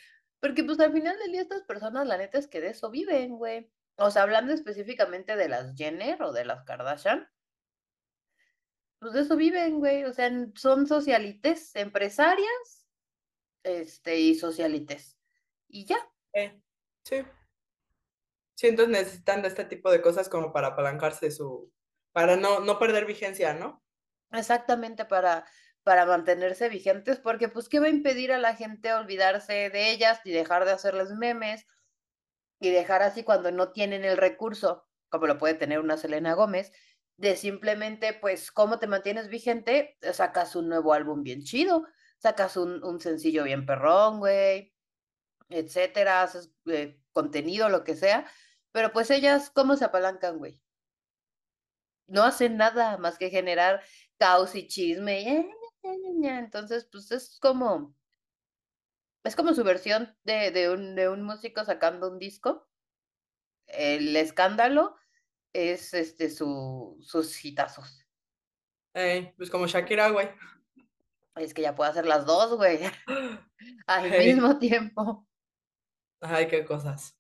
Porque pues al final del día estas personas, la neta es que de eso viven, güey. O sea, hablando específicamente de las Jenner o de las Kardashian, pues de eso viven, güey. O sea, son socialites, empresarias, este, y socialites. Y ya. Eh, sí. Sí, entonces necesitan de este tipo de cosas como para apalancarse su, para no, no perder vigencia, ¿no? Exactamente, para para mantenerse vigentes, porque pues qué va a impedir a la gente olvidarse de ellas y dejar de hacerles memes y dejar así cuando no tienen el recurso, como lo puede tener una Selena Gómez, de simplemente pues cómo te mantienes vigente, sacas un nuevo álbum bien chido, sacas un, un sencillo bien perrón, güey, etcétera, haces eh, contenido, lo que sea, pero pues ellas, ¿cómo se apalancan, güey? No hacen nada más que generar caos y chisme, eh, entonces, pues es como, es como su versión de, de, un, de un músico sacando un disco. El escándalo es este su, sus hitazos. pues como Shakira, güey. Es que ya puede hacer las dos, güey. Al mismo tiempo. Ay, qué cosas.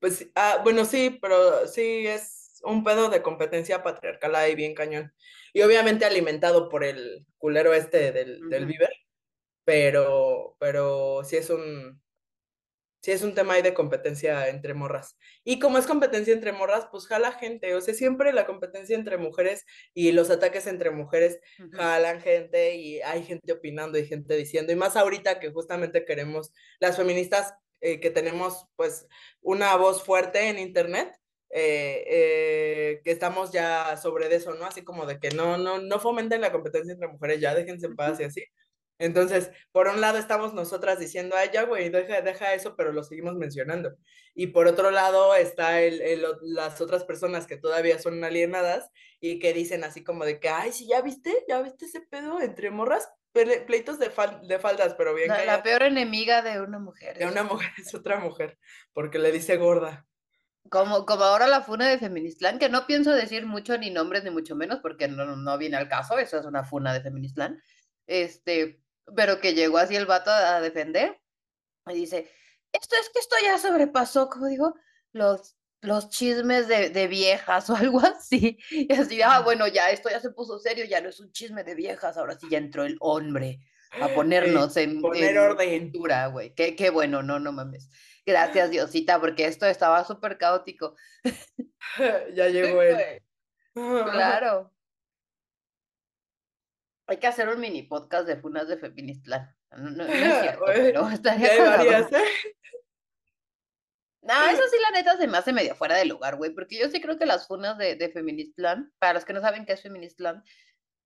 Pues, ah, bueno, sí, pero sí es un pedo de competencia patriarcal ahí bien cañón y obviamente alimentado por el culero este del, del Bieber, pero, pero sí es un, sí es un tema ahí de competencia entre morras. Y como es competencia entre morras, pues jala gente. O sea, siempre la competencia entre mujeres y los ataques entre mujeres jalan gente y hay gente opinando y gente diciendo. Y más ahorita que justamente queremos las feministas eh, que tenemos pues una voz fuerte en internet. Eh, eh, que estamos ya sobre eso, ¿no? Así como de que no, no, no fomenten la competencia entre mujeres, ya déjense en paz y así. Entonces, por un lado estamos nosotras diciendo, ay, ya, güey, deja, deja eso, pero lo seguimos mencionando. Y por otro lado está el, el, las otras personas que todavía son alienadas y que dicen así como de que, ay, sí, ya viste, ya viste ese pedo entre morras, pleitos de, fal de faldas, pero bien. La, la peor enemiga de una mujer. De una mujer es otra mujer, porque le dice gorda. Como, como ahora la funa de Feministlán, que no pienso decir mucho ni nombres ni mucho menos, porque no, no viene al caso, eso es una funa de Feministlán. Este, pero que llegó así el vato a defender y dice, esto es que esto ya sobrepasó, como digo, los, los chismes de, de viejas o algo así. Y así, ah, bueno, ya esto ya se puso serio, ya no es un chisme de viejas, ahora sí ya entró el hombre a ponernos en, poner en orden. güey. Qué, qué bueno, no, no mames. Gracias, Diosita, porque esto estaba súper caótico. ya llegó él. Claro. Hay que hacer un mini podcast de funas de Feministlan. No, no, no es cierto, pero estaría ¿eh? No, eso sí, la neta, se me hace medio fuera de lugar, güey, porque yo sí creo que las funas de, de Feministlan, para los que no saben qué es Feministlan,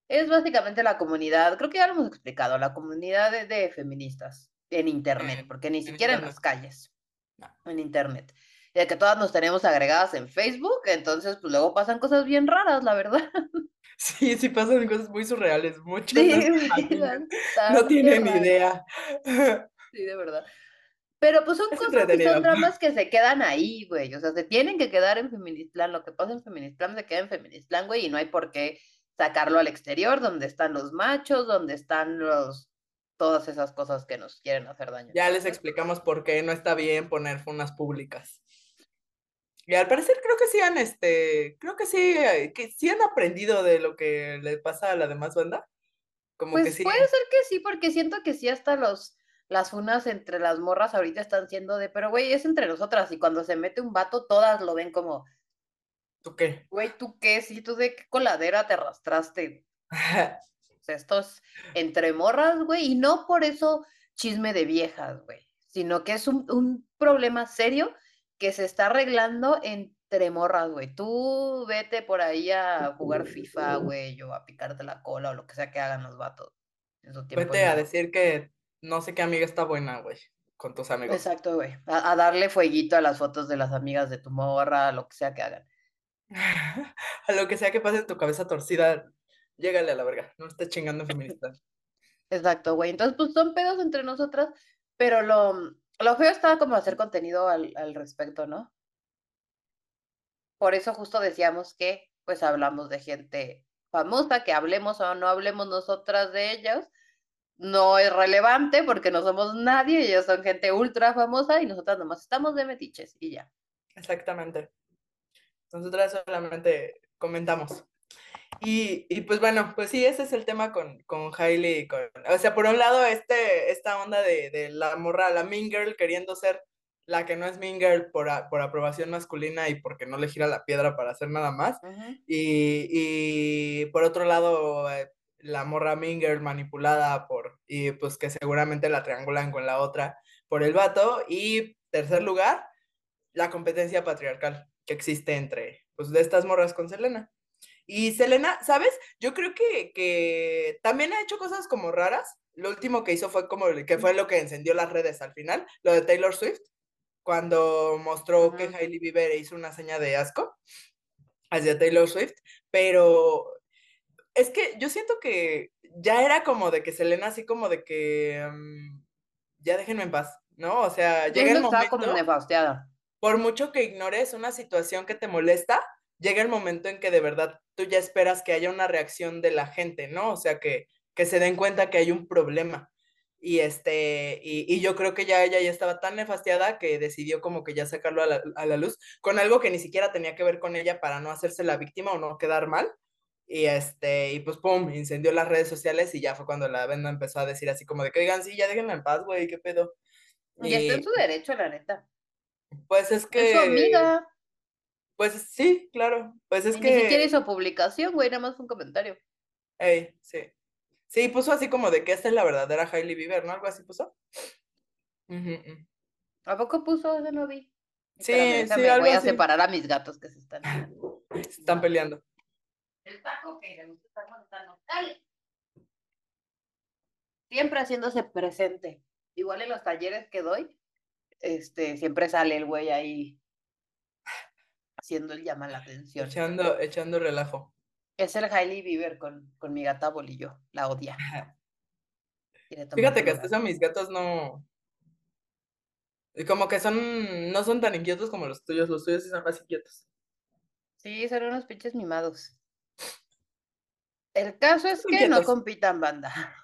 es básicamente la comunidad, creo que ya lo hemos explicado, la comunidad de, de feministas en internet, porque ni siquiera en las calles. En internet. Ya que todas nos tenemos agregadas en Facebook, entonces pues luego pasan cosas bien raras, la verdad. Sí, sí pasan cosas muy surreales, muchas Sí, no tienen raro. idea. Sí, de verdad. Pero pues son Es cosas y entretenido. son dramas que se quedan ahí, güey. O sea, se tienen que quedar en Feministlan. Lo que pasa en Feministlan se queda en Feministlan, güey, y no hay por qué sacarlo al exterior, donde están los machos, donde están los todas esas cosas que nos quieren hacer daño. Ya les explicamos por qué no está bien poner funas públicas. Y al parecer creo que sí han, este, creo que sí, eh, que sí han aprendido de lo que le pasa a la demás banda. Como que Pues sí. puede ser que sí, porque siento que sí hasta los las funas entre las morras ahorita están siendo de, pero güey, es entre nosotras y cuando se mete un vato todas lo ven como, ¿Tú qué? güey, ¿tú qué? Sí, tú de qué coladera te arrastraste. O sea, esto es entre morras, güey, y no por eso chisme de viejas, güey, sino que es un, un problema serio que se está arreglando entre morras, güey. Tú vete por ahí a jugar FIFA, güey, o a picarte la cola o lo que sea que hagan los vatos en su tiempo Vete a decir que no sé qué amiga está buena, güey, con tus amigos. Exacto, güey. A, a darle fueguito a las fotos de las amigas de tu morra, lo que sea que hagan. A lo que sea que pase en tu cabeza torcida, llégale a la verga. No estés chingando feminista. Exacto, güey. Entonces, pues son pedos entre nosotras, pero lo, lo feo está como hacer contenido al, al respecto, ¿no? Por eso justo decíamos que, pues, hablamos de gente famosa, que hablemos o no hablemos nosotras de ellos, no es relevante porque no somos nadie, ellos son gente ultra famosa y nosotras nomás estamos de metiches y ya. Exactamente. Nosotras solamente comentamos. Y, y, pues bueno, pues sí, ese es el tema con, con Hailey. y Con, o sea, por un lado, este, esta onda de, de la morra, la mean girl, queriendo ser la que no es mean girl por, a- por aprobación masculina y porque no le gira la piedra para hacer nada más. Ujú. Y, y por otro lado, eh, la morra mean girl manipulada por, y pues que seguramente la triangulan con la otra por el vato. Y tercer lugar, la competencia patriarcal que existe entre, pues, de estas morras con Selena. Y Selena, ¿sabes? Yo creo que, que también ha hecho cosas como raras. Lo último que hizo fue como, que fue lo que encendió las redes al final, lo de Taylor Swift, cuando mostró que. Hailey Bieber hizo una seña de asco hacia Taylor Swift, pero es que yo siento que ya era como de que Selena así como de que mm, ya déjenme en paz, ¿no? O sea, llega el que estaba como momento, nefasteada. por mucho que ignores una situación que te molesta, llega el momento en que de verdad tú ya esperas que haya una reacción de la gente, ¿no? O sea, que, que se den cuenta que hay un problema. Y este, y, y yo creo que ya ella ya estaba tan nefastiada que decidió como que ya sacarlo a la, a la luz con algo que ni siquiera tenía que ver con ella para no hacerse la víctima o no quedar mal. Y este, y pues pum, incendió las redes sociales y ya fue cuando la venda empezó a decir así como de que, oigan, sí, ya déjenme en paz, güey, qué pedo. Y está en su derecho, la neta. Pues es que. Es su amiga. Pues sí, claro. Pues es Y que. Ni siquiera hizo publicación, güey, nada más fue un comentario. Ey, sí. Sí, puso así como de que esta es la verdadera Hailey Bieber, ¿no? Algo así puso. Ujú. ¿A poco puso? Eso no vi. Sí, Espérame, sí, algo voy a separar a mis gatos que se están. Se están peleando. El taco que le está contando. ¡Dale! Siempre haciéndose presente. Igual en los talleres que doy, este, siempre sale el güey ahí el llama la atención. Echando, echando relajo. Es el Hailey Bieber con, con mi gata Bolillo. La odia. Fíjate que hasta eso mis gatos no. y Como que son. No son tan inquietos como los tuyos. Los tuyos sí son más inquietos. Sí, son unos pinches mimados. El caso es que no compitan banda.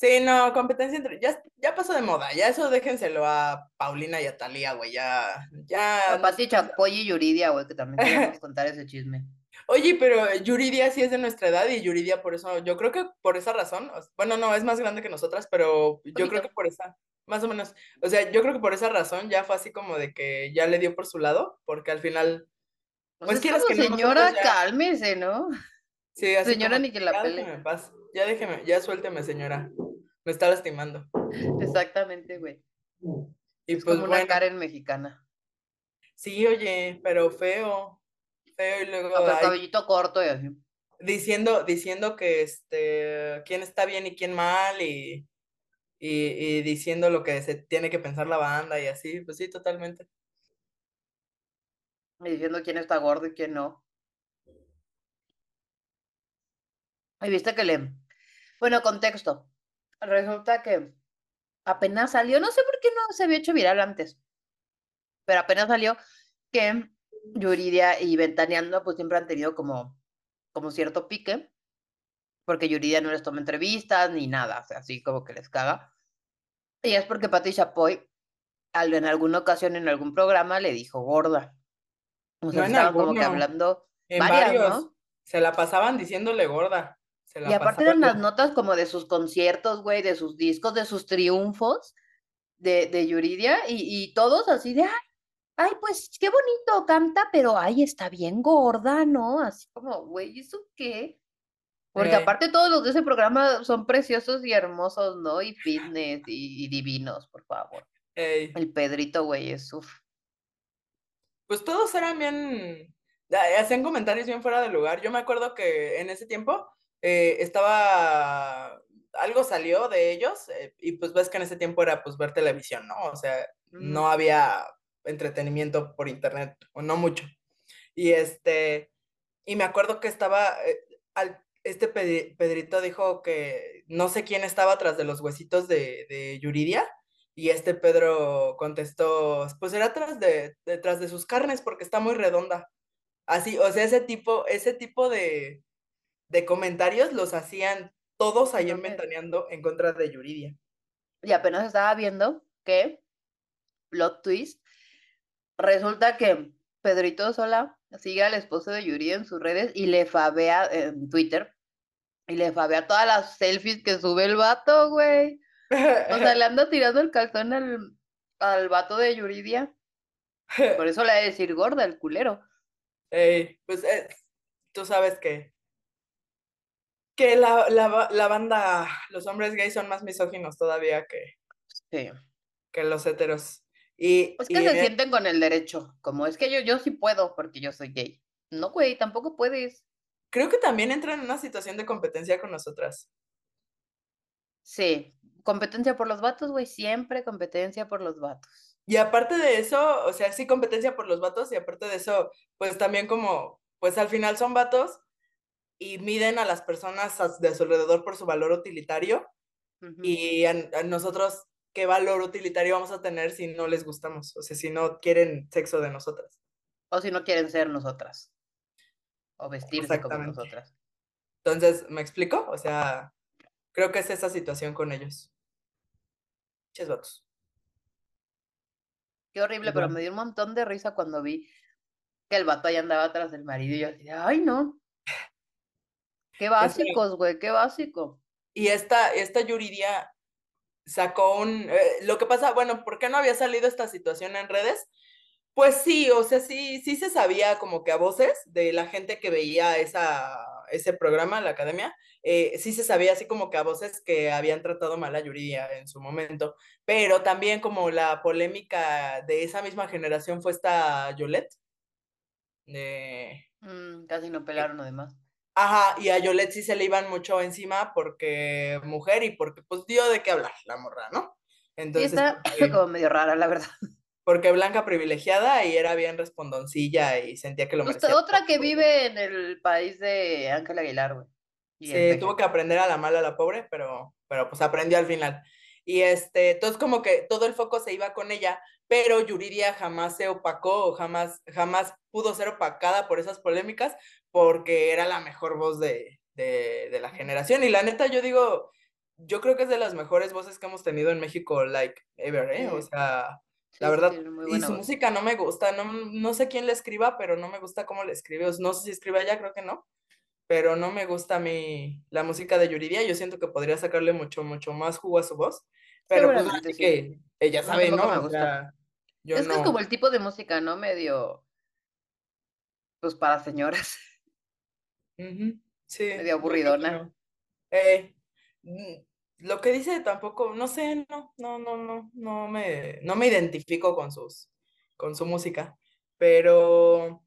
Sí, no, competencia entre. Ya, ya pasó de moda. Ya eso déjenselo a Paulina y a Talía, güey. Ya. Ya. A Pati. Chapoy y Yuridia, güey, que también queríamos contar ese chisme. Oye, pero Yuridia sí es de nuestra edad y Yuridia por eso, yo creo que por esa razón, bueno, no, es más grande que nosotras, pero yo creo que por esa, más o menos, o sea, yo creo que por esa razón ya fue así como de que ya le dio por su lado, porque al final, Pues, Pues es quieras como, que señora, ya- cálmese, ¿no? sí, así Señora, como, ni que la pele. ya déjeme, ya suélteme, señora, me está lastimando. Exactamente, güey. Y Es pues como una bueno, Karen mexicana. sí, oye, pero feo, feo y luego cabellito corto y así. diciendo, diciendo que este, quién está bien y quién mal y, y, y diciendo lo que se tiene que pensar la banda y así, pues sí, totalmente. Y diciendo quién está gordo y quién no. Y viste que le. Bueno, contexto. Resulta que apenas salió, no sé por qué no se había hecho viral antes, pero apenas salió que Yuridia y Ventaneando pues siempre han tenido como, como cierto pique, porque Yuridia no les toma entrevistas ni nada, o sea, así como que les caga. Y es porque Pati Chapoy, en alguna ocasión en algún programa, le dijo gorda. O sea, No estaban como que hablando en varias, varios, ¿no? se la pasaban diciéndole gorda, se la Y aparte eran las de- notas como de sus conciertos, güey, de sus discos, de sus triunfos de, de Yuridia, y, y todos así de, ay, ay, pues qué bonito canta, pero ay, está bien gorda, ¿no? Así como, güey, ¿eso qué? Porque Eh. aparte todos los de ese programa son preciosos y hermosos, ¿no? Y fitness y, y divinos, por favor. Ey, El Pedrito, güey, es. Pues todos eran bien, hacían comentarios bien fuera de lugar. Yo me acuerdo que en ese tiempo eh, estaba, algo salió de ellos eh, y pues ves que en ese tiempo era pues ver televisión, ¿no? O sea, no había entretenimiento por internet, o no mucho. Y este, y me acuerdo que estaba, eh, al, este Pedri- Pedrito dijo que no sé quién estaba atrás de los huesitos de, de Yuridia, y este Pedro contestó, pues era atrás de, detrás de sus carnes porque está muy redonda. Así, o sea, ese tipo, ese tipo de, de comentarios los hacían todos ahí en Mames. Ventaneando en contra de Yuridia. Y apenas estaba viendo que, plot twist, resulta que Pedrito Sola sigue al esposo de Yuri en sus redes y le fabea en Twitter. Y le fabea todas las selfies que sube el vato, güey. O sea, le anda tirando el calzón al, al vato de Yuridia. Por eso le ha de decir gorda, el culero. Ey, pues eh, tú sabes que, que la, la, la banda, los hombres gays son más misóginos todavía que, Sí. que los heteros. Y, Es y que se sienten con el derecho. Como es que yo, yo sí puedo porque yo soy gay. No, güey, tampoco puedes. creo que también entran en una situación de competencia con nosotras. Sí. Competencia por los vatos, güey. Siempre competencia por los vatos. Y aparte de eso, o sea, sí competencia por los vatos y aparte de eso, pues también como, pues al final son vatos y miden a las personas a- de su alrededor por su valor utilitario y a, a nosotros, ¿qué valor utilitario vamos a tener si no les gustamos? O sea, si no quieren sexo de nosotras. O si no quieren ser nosotras. O vestirse como nosotras. Entonces, ¿me explico? O sea, creo que es esa situación con ellos. Ches vatos. Qué horrible, pero Igual. me dio un montón de risa cuando vi que el vato ahí andaba atrás del marido y yo así ay, no. Qué básicos, güey, qué básico. Y esta, esta Yuridia sacó un... Eh, lo que pasa, bueno, ¿por qué no había salido esta situación en redes? Pues sí, o sea, sí, sí se sabía como que a voces de la gente que veía esa, ese programa, la academia, eh, sí se sabía así como que a voces que habían tratado mal a Yuridia en su momento, pero también como la polémica de esa misma generación fue esta Yolette. De... Mm, casi no pelaron además. Ajá, y a Yolette sí se le iban mucho encima porque mujer y porque pues dio de qué hablar la morra, ¿no? Entonces, sí, está como medio rara, la verdad. Porque blanca privilegiada y era bien respondoncilla y sentía que lo merecía. Otra que vive en el país de Ángel Aguilar, güey. Sí, tuvo que aprender a la mala la pobre, pero, pero pues aprendió al final. Y este, entonces como que todo el foco se iba con ella, pero Yuridia jamás se opacó, jamás, jamás pudo ser opacada por esas polémicas, porque era la mejor voz de, de, de la generación. Y la neta, yo digo, yo creo que es de las mejores voces que hemos tenido en México, like, ever, ¿eh? O sea, la verdad, y su música no me gusta, no, no sé quién le escriba, pero no me gusta cómo le escribe, no sé si escribe ella, creo que no, pero no me gusta a mí la música de Yuridia, yo siento que podría sacarle mucho, mucho más jugo a su voz, pero pues que ella sabe, ¿no? O sea, yo es que es como el tipo de música, ¿no? Medio, pues para señoras. Sí. Medio aburridona. Eh, lo que dice tampoco, no sé, no, no, no, no, no me, no me identifico con sus, con su música, pero,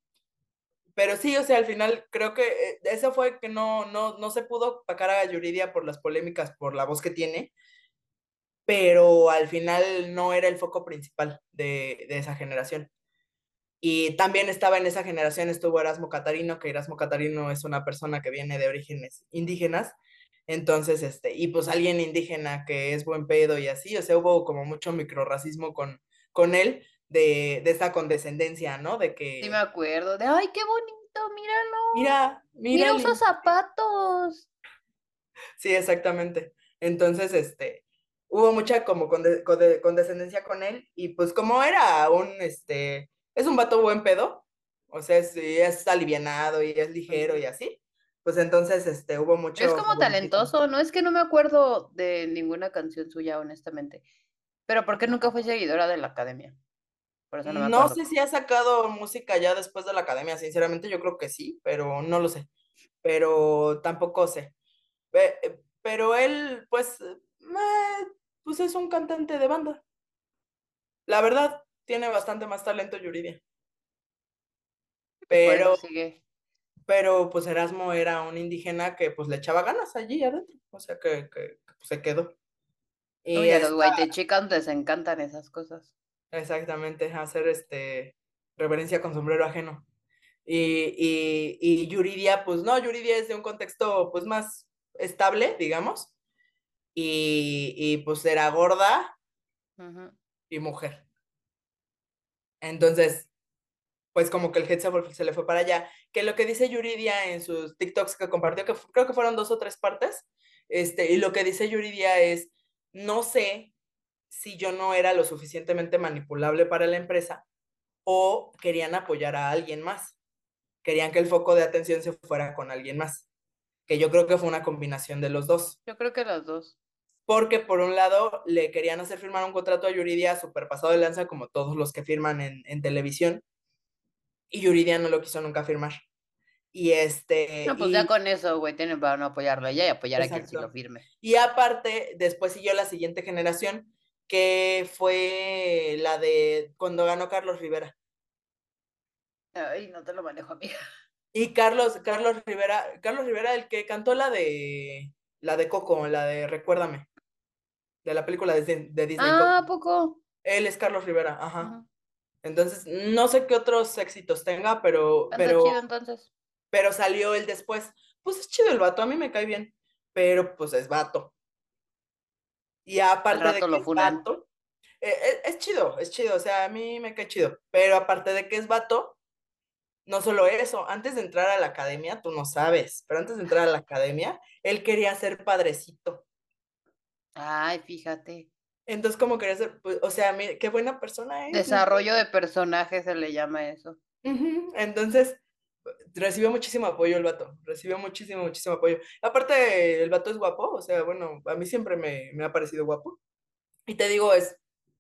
pero sí, o sea, al final creo que eh, eso fue que no, no, no se pudo sacar a Yuridia por las polémicas, por la voz que tiene, pero al final no era el foco principal de, de esa generación. Y también estaba en esa generación, estuvo Erasmo Catarino, que Erasmo Catarino es una persona que viene de orígenes indígenas, entonces, este, y pues alguien indígena que es buen pedo y así, o sea, hubo como mucho microracismo con, con él, de, de esta condescendencia, ¿no? De que... Sí, me acuerdo, de, ay, qué bonito, míralo. Mira, mira. Mira, usa zapatos. Sí, exactamente. Entonces, este, hubo mucha como condescendencia con él y pues como era un, este, es un vato buen pedo, o sea, es, es alivianado y es ligero y así, pues entonces este, hubo mucho... Es como talentoso, no es que no me acuerdo de ninguna canción suya, honestamente, pero ¿por qué nunca fue seguidora de la academia? Por eso no, no sé si ha sacado música ya después de la academia, sinceramente yo creo que sí, pero no lo sé, pero tampoco sé. Eh, pero él, pues, pues es un cantante de banda. La verdad, tiene bastante más talento Yuridia. Pero... sigue pero pues Erasmo era un indígena que pues le echaba ganas allí adentro, o sea que, que, pues, se quedó. Y a los guaytechicas les encantan esas cosas. Exactamente, hacer este reverencia con sombrero ajeno. Y, y, y, Yuridia, pues no, Yuridia es de un contexto pues más estable, digamos, y, y pues era gorda y mujer. Entonces, pues como que el hate se, le fue para allá. Que lo que dice Yuridia en sus TikToks que compartió, que creo que fueron dos o tres partes, este, y lo que dice Yuridia es, no sé si yo no era lo suficientemente manipulable para la empresa o querían apoyar a alguien más. Querían que el foco de atención se fuera con alguien más. Que yo creo que fue una combinación de los dos. Yo creo que los dos. Porque por un lado le querían hacer firmar un contrato a Yuridia super pasado de lanza, como todos los que firman en, en televisión, y Yuridia no lo quiso nunca firmar. Y este. No, pues ya con eso, güey, tienen para no apoyarlo ella y apoyar a quien sí lo firme. Y aparte, después siguió la siguiente generación, que fue la de cuando ganó Carlos Rivera. Ay, no te lo manejo, amiga. Y Carlos, Carlos Rivera, Carlos Rivera, el que cantó la de la de Coco, la de Recuérdame, de la película de, de Disney. Ah, poco? Él es Carlos Rivera, ajá. Entonces, no sé qué otros éxitos tenga, pero. pero chido entonces. Pero salió él después. Pues es chido el vato, a mí me cae bien. Pero pues es vato. Y aparte de que es vato. Eh, eh, es, chido, es chido. O sea, a mí me cae chido. Pero aparte de que es vato, no solo eso, antes de entrar a la academia, tú no sabes, pero antes de entrar a la academia, él quería ser padrecito. Ay, fíjate. Entonces, como quería ser, pues, o sea, qué buena persona es. Desarrollo de personaje se le llama eso. Entonces, recibió muchísimo apoyo el vato, recibió muchísimo, muchísimo apoyo. Aparte, el vato es guapo, o sea, bueno, a mí siempre me, me ha parecido guapo. Y te digo, es,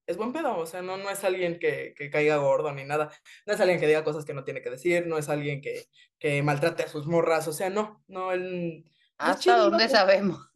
es buen pedo, o sea, no, no es alguien que, que caiga gordo ni nada, no es alguien que diga cosas que no tiene que decir, no es alguien que, que maltrate a sus morras, o sea, no, no. Es Hasta donde sabemos.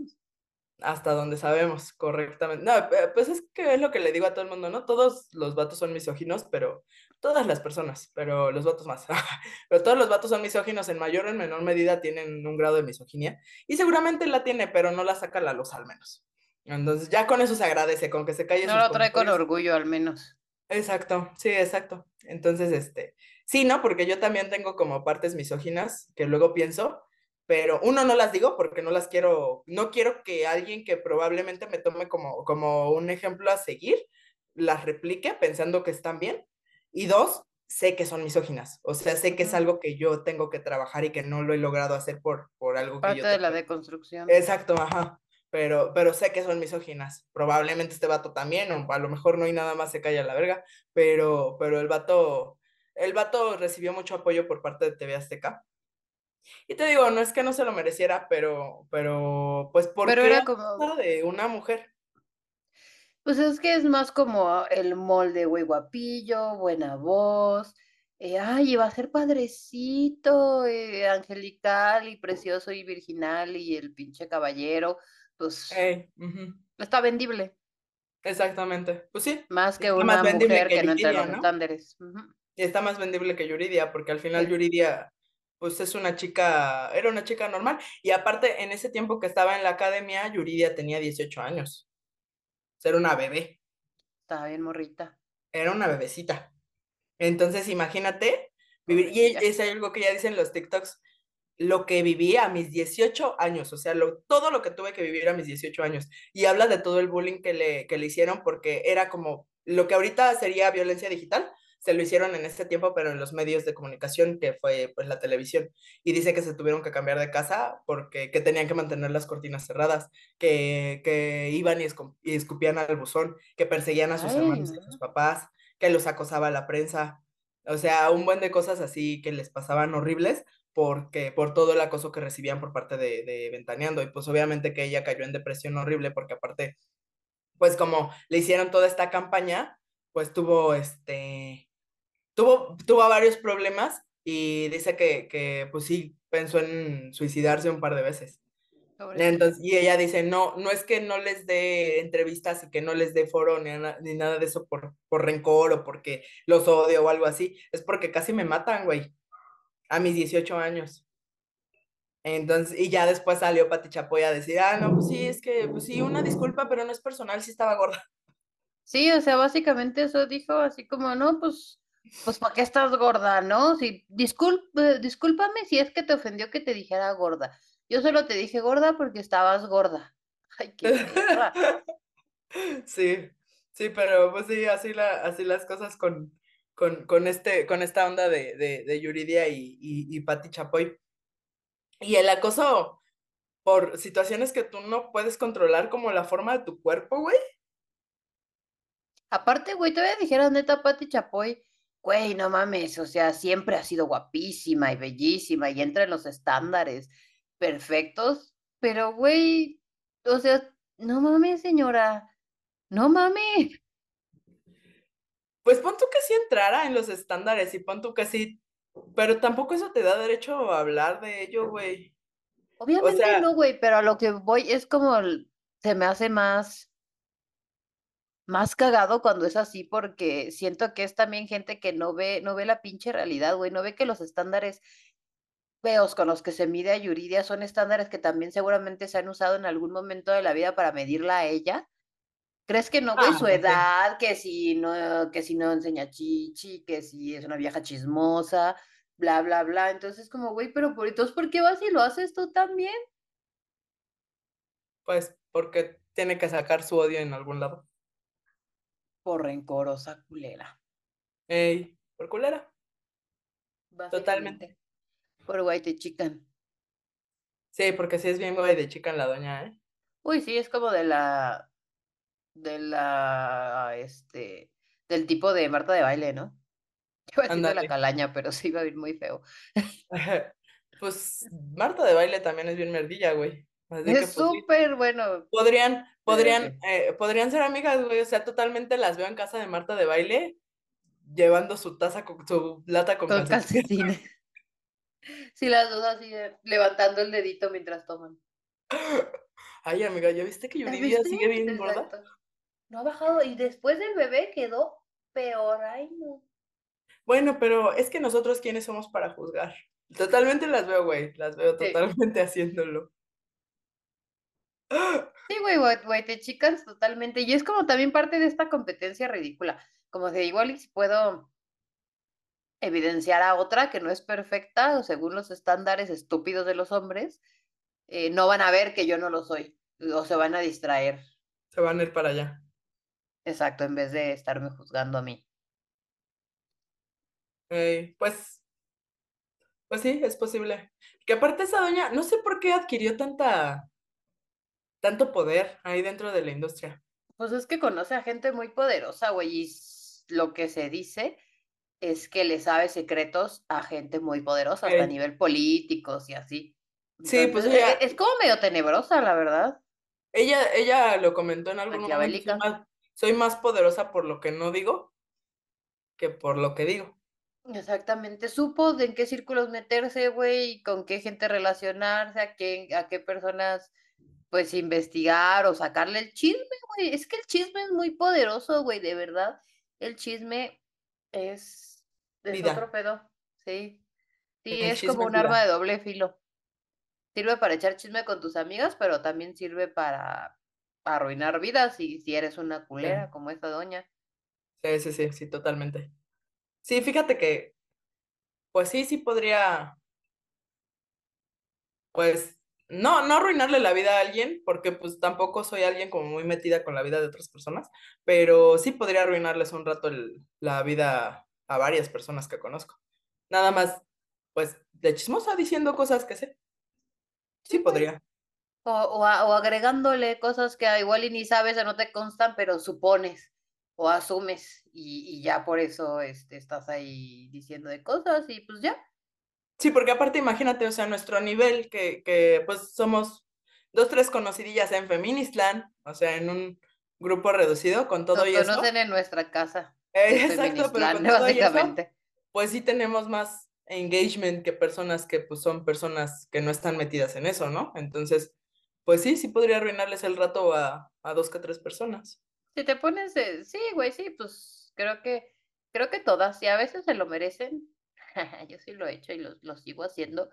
Hasta donde sabemos correctamente. No, eh, pues es que es lo que le digo a todo el mundo, ¿no? Todos los vatos son misóginos, pero todas las personas, pero los vatos más. pero todos los vatos son misóginos en mayor o en menor medida tienen un grado de misoginia y seguramente la tiene, pero no la saca la luz al menos. Entonces ya con eso se agradece, con que se calle No sus lo trae con orgullo al menos. Exacto, sí, exacto. Entonces, este, sí, ¿no? Porque yo también tengo como partes misóginas que luego pienso, pero uno no las digo porque no las quiero, no quiero que alguien que probablemente me tome como, como un ejemplo a seguir, las replique pensando que están bien. Y dos, sé que son misóginas, o sea, sé que es algo que yo tengo que trabajar y que no lo he logrado hacer por, por algo que Parte de la deconstrucción. Exacto, ajá. Pero, pero sé que son misóginas. Probablemente este vato también, o a lo mejor no hay nada más se calla la verga, pero, pero el vato, el vato recibió mucho apoyo por parte de TV Azteca. Y te digo, no es que no se lo mereciera, pero, pero, pues, ¿por Pero qué era como, de una mujer? pues es que es más como el molde, güey, guapillo, buena voz. eh, ay, iba a ser padrecito, eh, angelical y precioso y virginal y el pinche caballero, pues está vendible, exactamente. Pues sí, más que está más una vendible mujer que que no entra en los estándares. Y está más vendible que Yuridia, porque al final Sí, Yuridia, pues es una chica, era una chica normal. Y aparte, en ese tiempo que estaba en la academia, Yuridia tenía 18 años. O sea, era una bebé, estaba bien morrita, era una bebecita. Entonces, imagínate vivir, y es algo que ya dicen los TikToks, lo que viví a mis 18 años, o sea, lo, todo lo que tuve que vivir a mis 18 años. Y habla de todo el bullying que le, que le hicieron porque era como lo que ahorita sería violencia digital, se lo hicieron en ese tiempo, pero en los medios de comunicación, que fue pues la televisión. Y dice que se tuvieron que cambiar de casa porque que tenían que mantener las cortinas cerradas, que, que iban y, escu- y escupían al buzón, que perseguían a sus Ay, hermanos y a sus papás, que los acosaba la prensa. O sea, un buen de cosas así que les pasaban horribles porque por todo el acoso que recibían por parte de, de Ventaneando. Y pues obviamente que ella cayó en depresión horrible porque aparte, pues como le hicieron toda esta campaña, pues tuvo este, tuvo, tuvo varios problemas y dice que, que pues sí, pensó en suicidarse un par de veces. Entonces, y ella dice, no, no es que no les dé entrevistas y que no les dé foro ni, ni nada de eso por, por rencor o porque los odio o algo así, es porque casi me matan, güey, a mis 18 años. Entonces, y ya después salió Pati Chapoy a decir, ah, no, pues sí, es que, pues sí, una disculpa, pero no es personal, sí estaba gorda. Sí, o sea, básicamente eso dijo, así como, no, pues, pues, ¿para qué estás gorda, no? Si, discúlpame si es que te ofendió que te dijera gorda. Yo solo te dije gorda porque estabas gorda. Ay, qué. Sí, sí, pero pues sí, así, la, así las cosas con, con, con, este, con esta onda de, de, de Yuridia y, y, y Pati Chapoy. Y el acoso por situaciones que tú no puedes controlar, como la forma de tu cuerpo, güey. Aparte, güey, todavía dijeras neta Pati Chapoy, güey, no mames, o sea, siempre ha sido guapísima y bellísima y entra en los estándares perfectos, pero, güey, o sea, no mames, señora, no mames. Pues pon tú que sí entrara en los estándares y pon tú que sí, pero tampoco eso te da derecho a hablar de ello, güey. O Obviamente sea, no, güey, pero a lo que voy es como se me hace más, más cagado cuando es así, porque siento que es también gente que no ve, no ve la pinche realidad, güey, no ve que los estándares feos con los que se mide a Yuridia son estándares que también seguramente se han usado en algún momento de la vida para medirla a ella. ¿Crees que no, güey? ah, Su edad, que si no, que si no enseña chichi, que si es una vieja chismosa, bla, bla, bla. Entonces, como, güey, pero por entonces, ¿por qué vas y lo haces tú también? Pues porque tiene que sacar su odio en algún lado. Por rencorosa culera, Ey, por culera, totalmente. Por white chican. Sí, porque sí es bien güey de chica en la doña, ¿eh? Uy, sí, es como de la, de la, este, del tipo de Marta de baile, ¿no? Iba a decir de la calaña, pero sí iba a ir muy feo. Pues Marta de baile también es bien merdilla, güey. Es súper bueno. Podrían, podrían, eh, podrían ser amigas, güey. O sea, totalmente las veo en casa de Marta de baile, llevando su taza con su lata con, con calcetines. Sí, las dos así levantando el dedito mientras toman. Ay, amiga, ¿ya viste que Yuridia sigue bien gorda? No ha bajado y después del bebé quedó peor, ay no. Bueno, pero es que nosotros quiénes somos para juzgar. Totalmente las veo, güey, las veo totalmente haciéndolo. Sí, güey, güey, te chicas totalmente. Y es como también parte de esta competencia ridícula. Como de igual y si puedo evidenciar a otra que no es perfecta, o según los estándares estúpidos de los hombres, eh, no van a ver que yo no lo soy, o se van a distraer. Se van a ir para allá. Exacto, en vez de estarme juzgando a mí. pues, pues sí, es posible. Que aparte esa doña, no sé por qué adquirió tanta, tanto poder ahí dentro de la industria. Pues es que conoce a gente muy poderosa, güey, y lo que se dice es que le sabe secretos a gente muy poderosa, hasta a nivel políticos y así. sí, pues ella, es, como medio tenebrosa, la verdad. Ella, ella lo comentó en algún momento. Soy más, poderosa por lo que no digo que por lo que digo. Exactamente, supo de en qué círculos meterse, güey, con qué gente relacionarse, a qué, a qué personas, pues, investigar o sacarle el chisme, güey. Es que el chisme es muy poderoso, güey, de verdad. El chisme es es otro pedo, sí. Sí, es como un arma de doble filo. Sirve para echar chisme con tus amigas, pero también sirve para arruinar vidas y si eres una culera como esta doña. Sí, sí, sí, sí, totalmente. Sí, fíjate que, pues sí, sí podría, pues, no, no arruinarle la vida a alguien, porque pues tampoco soy alguien como muy metida con la vida de otras personas, pero sí podría arruinarles un rato la vida a varias personas que conozco. Nada más, pues, de chismosa diciendo cosas que sé. Sí, podría. O, o, agregándole cosas que igual y ni sabes o no te constan, pero supones o asumes y, ya por eso este, estás ahí diciendo de cosas y pues ya. Sí, porque aparte imagínate, o sea, nuestro nivel, que, que pues somos dos, tres conocidillas en Feministland, o sea, en un grupo reducido con todo Nos y conocen en nuestra casa. exacto, pero con básicamente. pues sí tenemos más engagement que personas que pues son personas que no están metidas en eso, ¿no? Entonces, pues sí, sí podría arruinarles el rato a, a dos que tres personas. Si te pones, sí, güey, sí, pues creo que, creo que todas, y a veces se lo merecen. Yo sí lo he hecho y lo, lo sigo haciendo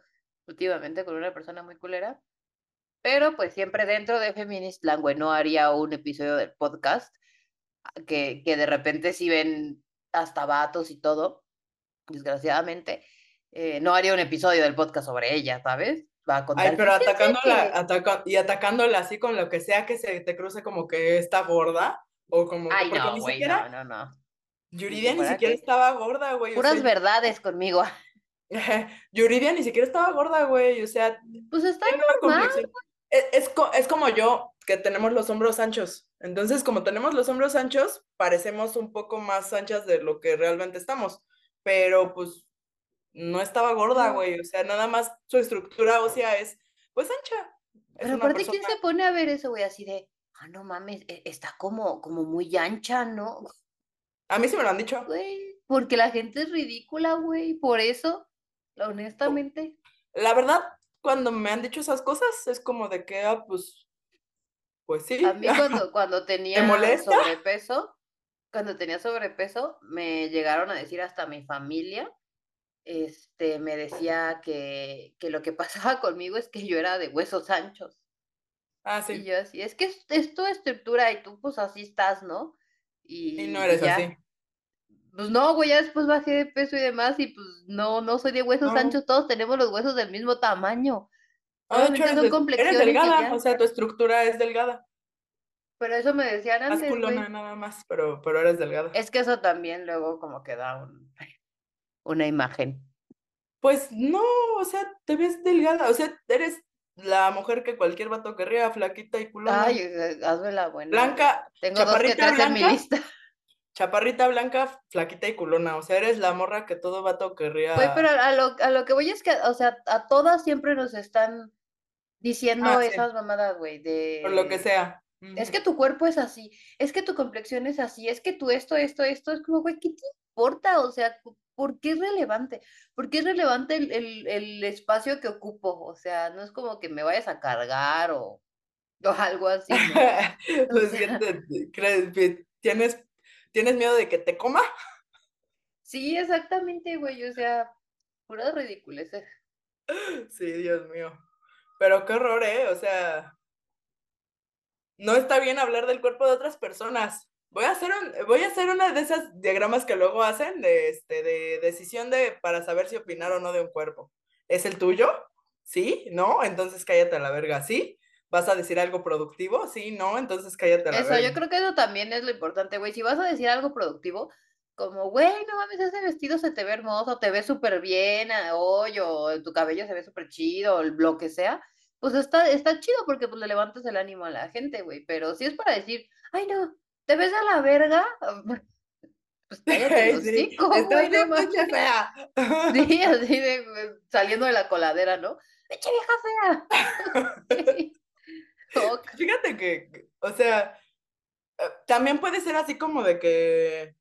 últimamente con una persona muy culera. Pero pues siempre dentro de Feminist Language no haría un episodio del podcast que, que de repente si ven hasta vatos y todo, desgraciadamente, eh, no haría un episodio del podcast sobre ella, ¿sabes? Va a contar Ay, pero atacándola, y atacándola así con lo que sea que se te cruce como que está gorda, o como Ay, no, güey, no, no, no. Yuridia ni siquiera estaba gorda, güey. Puras verdades conmigo. Yuridia ni siquiera estaba gorda, güey, o sea. Pues está normal. Es, es, es, como yo, que tenemos los hombros anchos. Entonces, como tenemos los hombros anchos, parecemos un poco más anchas de lo que realmente estamos. Pero pues no estaba gorda, güey. O sea, nada más su estructura ósea es pues ancha. Pero aparte, ¿quién se pone a ver eso, güey? Así de, ah, no mames, e, está como, como muy ancha, ¿no? A mí sí me lo han dicho. Güey, porque la gente es ridícula, güey. Por eso, honestamente. La verdad, cuando me han dicho esas cosas, es como de que, ah, pues, pues sí. A mí cuando, cuando tenía sobrepeso, cuando tenía sobrepeso, me llegaron a decir hasta mi familia, este, me decía que, que lo que pasaba conmigo es que yo era de huesos anchos. Ah, sí. Y yo así, es que es, tu estructura y tú pues así estás, ¿no? Y, no eres así. Pues no, güey, ya después bajé de peso y demás y pues no, no soy de huesos anchos, todos tenemos los huesos del mismo tamaño. Ah, eres delgada, o sea, tu estructura es delgada. Pero eso me decían antes. culona nada más, pero, pero eres delgada. Es que eso también luego como que da un, una imagen. Pues no, o sea, te ves delgada, o sea, eres la mujer que cualquier vato querría, flaquita y culona. Ay, eh, hazme la buena. Blanca, Tengo en mi lista. Chaparrita blanca, flaquita y culona, o sea, eres la morra que todo vato querría. Pues, pero a lo, a lo que voy es que, o sea, a todas siempre nos están diciendo Ah, sí. esas mamadas, güey, de... Por lo que sea. Es que tu cuerpo es así, es que tu complexión es así, es que tú esto, esto, esto, es como, güey, ¿qué te importa? O sea, ¿por qué es relevante? ¿Por qué es relevante el, el- el espacio que ocupo? O sea, no es como que me vayas a cargar o, o algo así, tienes, tienes miedo de que te coma. sí, exactamente, güey, o sea, puras ridiculeces. Sí, Dios mío. Pero qué horror, ¿eh? O sea, no está bien hablar del cuerpo de otras personas. Voy a hacer un, voy a hacer una de esas diagramas que luego hacen de este, de decisión de para saber si opinar o no de un cuerpo. ¿Es el tuyo? ¿Sí? ¿No? Entonces cállate a la verga. ¿Sí? ¿Vas a decir algo productivo? Sí, no, entonces cállate a la Eso, verga. yo creo que eso también es lo importante, güey. Si vas a decir algo productivo, como, güey, no mames, ese vestido se te ve hermoso, te ve súper bien ah, hoy, o tu cabello se ve súper chido, lo que sea, pues está, está chido porque pues le levantas el ánimo a la gente, güey. Pero si es para decir, ay, no, te ves a la verga, pues cállate Sí, hocico, güey, no fea. Sí, así de güey, saliendo de la coladera, ¿no? ¡Eche vieja fea! Fíjate que, o sea, eh, también puede ser así como de que,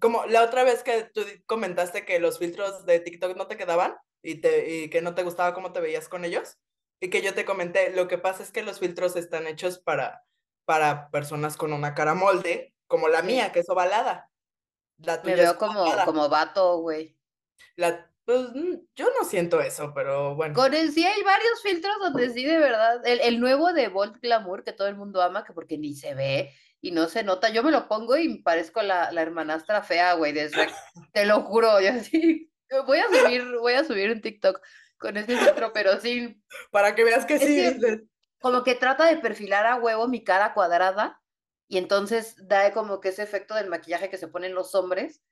como la otra vez que tú comentaste que los filtros de TikTok no te quedaban y, te, y que no te gustaba cómo te veías con ellos, y que yo te comenté, lo que pasa es que los filtros están hechos para, para personas con una cara molde, como la mía, que es ovalada. La Me tuya veo es como, ovalada. como vato, güey. La, pues, mm, yo no siento eso, pero bueno. Con el, sí hay varios filtros donde sí, de verdad. El, el nuevo de Bolt Glamour, que todo el mundo ama, que porque ni se ve y no se nota. Yo me lo pongo y me parezco la, la hermanastra fea, güey, de Shrek. Te lo juro, yo sí. Voy a subir, voy a subir un TikTok con ese filtro, pero sí, Para que veas que Es sí, que-. Como que trata de perfilar a huevo mi cara cuadrada y entonces da como que ese efecto del maquillaje que se ponen los hombres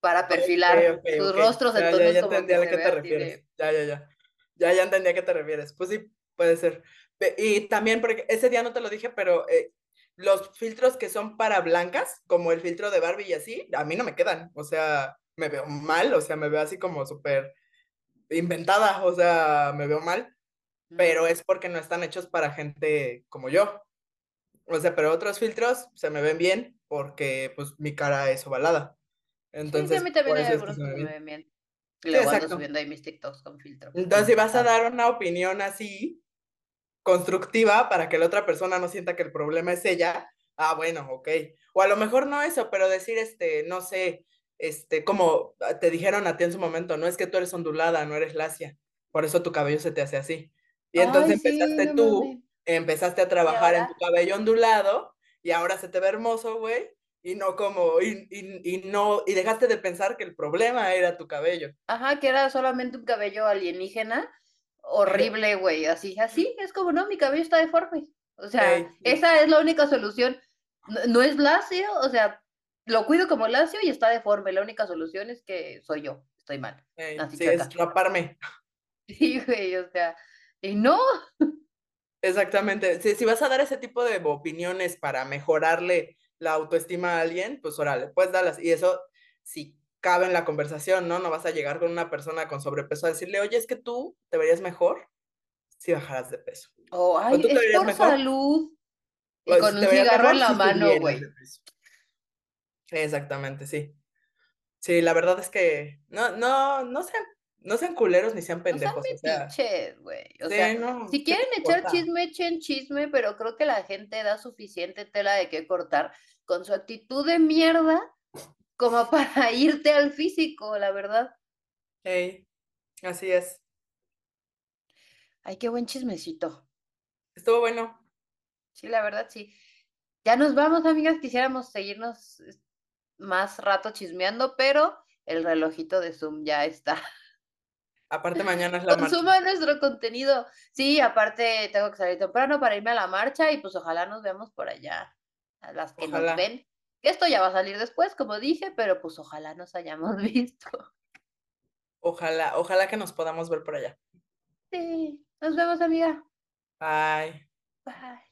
para perfilar Ok, ok, sus ok. rostros, Ya, ya, entonces ya como entendí que a qué te refieres. de... Ya, ya, ya. Ya, ya entendí a qué te refieres. Pues sí, puede ser. Y también, porque ese día no te lo dije, pero eh, los filtros que son para blancas, como el filtro de Barbie y así, a mí no me quedan. O sea, me veo mal, o sea, me veo así como súper inventada, o sea, me veo mal, pero es porque no están hechos para gente como yo. O sea, pero otros filtros se me ven bien porque pues mi cara es ovalada. Sí, sí, Entonces, a mí también por hay eso es que algunos se que me ven bien. Y Sí, luego ando exacto. subiendo ahí mis TikToks con filtro. Entonces, si vas a Ah, dar una opinión así, constructiva, para que la otra persona no sienta que el problema es ella, ah, bueno, ok. O a lo mejor no eso, pero decir, este, no sé, este, como te dijeron a ti en su momento, no es que tú eres ondulada, no eres lacia, por eso tu cabello se te hace así. Y entonces Ay, sí, empezaste no tú, empezaste a trabajar en tu cabello ondulado y ahora se te ve hermoso, güey. Y no como, y, y, y no, y dejaste de pensar que el problema era tu cabello. ajá, que era solamente un cabello alienígena, horrible, güey, así, así, es como, no, mi cabello está deforme. O sea, sí. esa es la única solución. No, no es lacio, o sea, lo cuido como lacio y está deforme. La única solución es que soy yo, estoy mal. Ey, Nací sí, es raparme. Sí, güey, o sea, y no, Exactamente. Si, si vas a dar ese tipo de opiniones para mejorarle la autoestima a alguien, pues órale, pues dalas. Y eso si cabe en la conversación, ¿no? No vas a llegar con una persona con sobrepeso a decirle, oye, es que tú te verías mejor si bajaras de peso. o O ay, tú te es verías por mejor. salud. Y con un cigarro en la si mano, güey. Exactamente, sí. Sí, la verdad es que no, no, no sean, no sean culeros ni sean No sean pendejos. O sea, metiches, güey. Sí, no, si ¿qué te quieren echar chisme, echen chisme, pero creo que la gente da suficiente tela de qué cortar con su actitud de mierda como para irte al físico, la verdad. Hey, así es. Ay, qué buen chismecito. Estuvo bueno. Sí, la verdad, sí. Ya nos vamos, amigas. Quisiéramos seguirnos más rato chismeando, pero el relojito de Zoom ya está. Aparte, mañana es la marcha. Consuma nuestro contenido. Sí, aparte tengo que salir temprano para irme a la marcha y pues ojalá nos veamos por allá. A las que nos Ojalá. ven. Que Esto ya va a salir después, como dije, pero pues ojalá nos hayamos visto. Ojalá, ojalá que nos podamos ver por allá. Sí, nos vemos, amiga. Bye. Bye.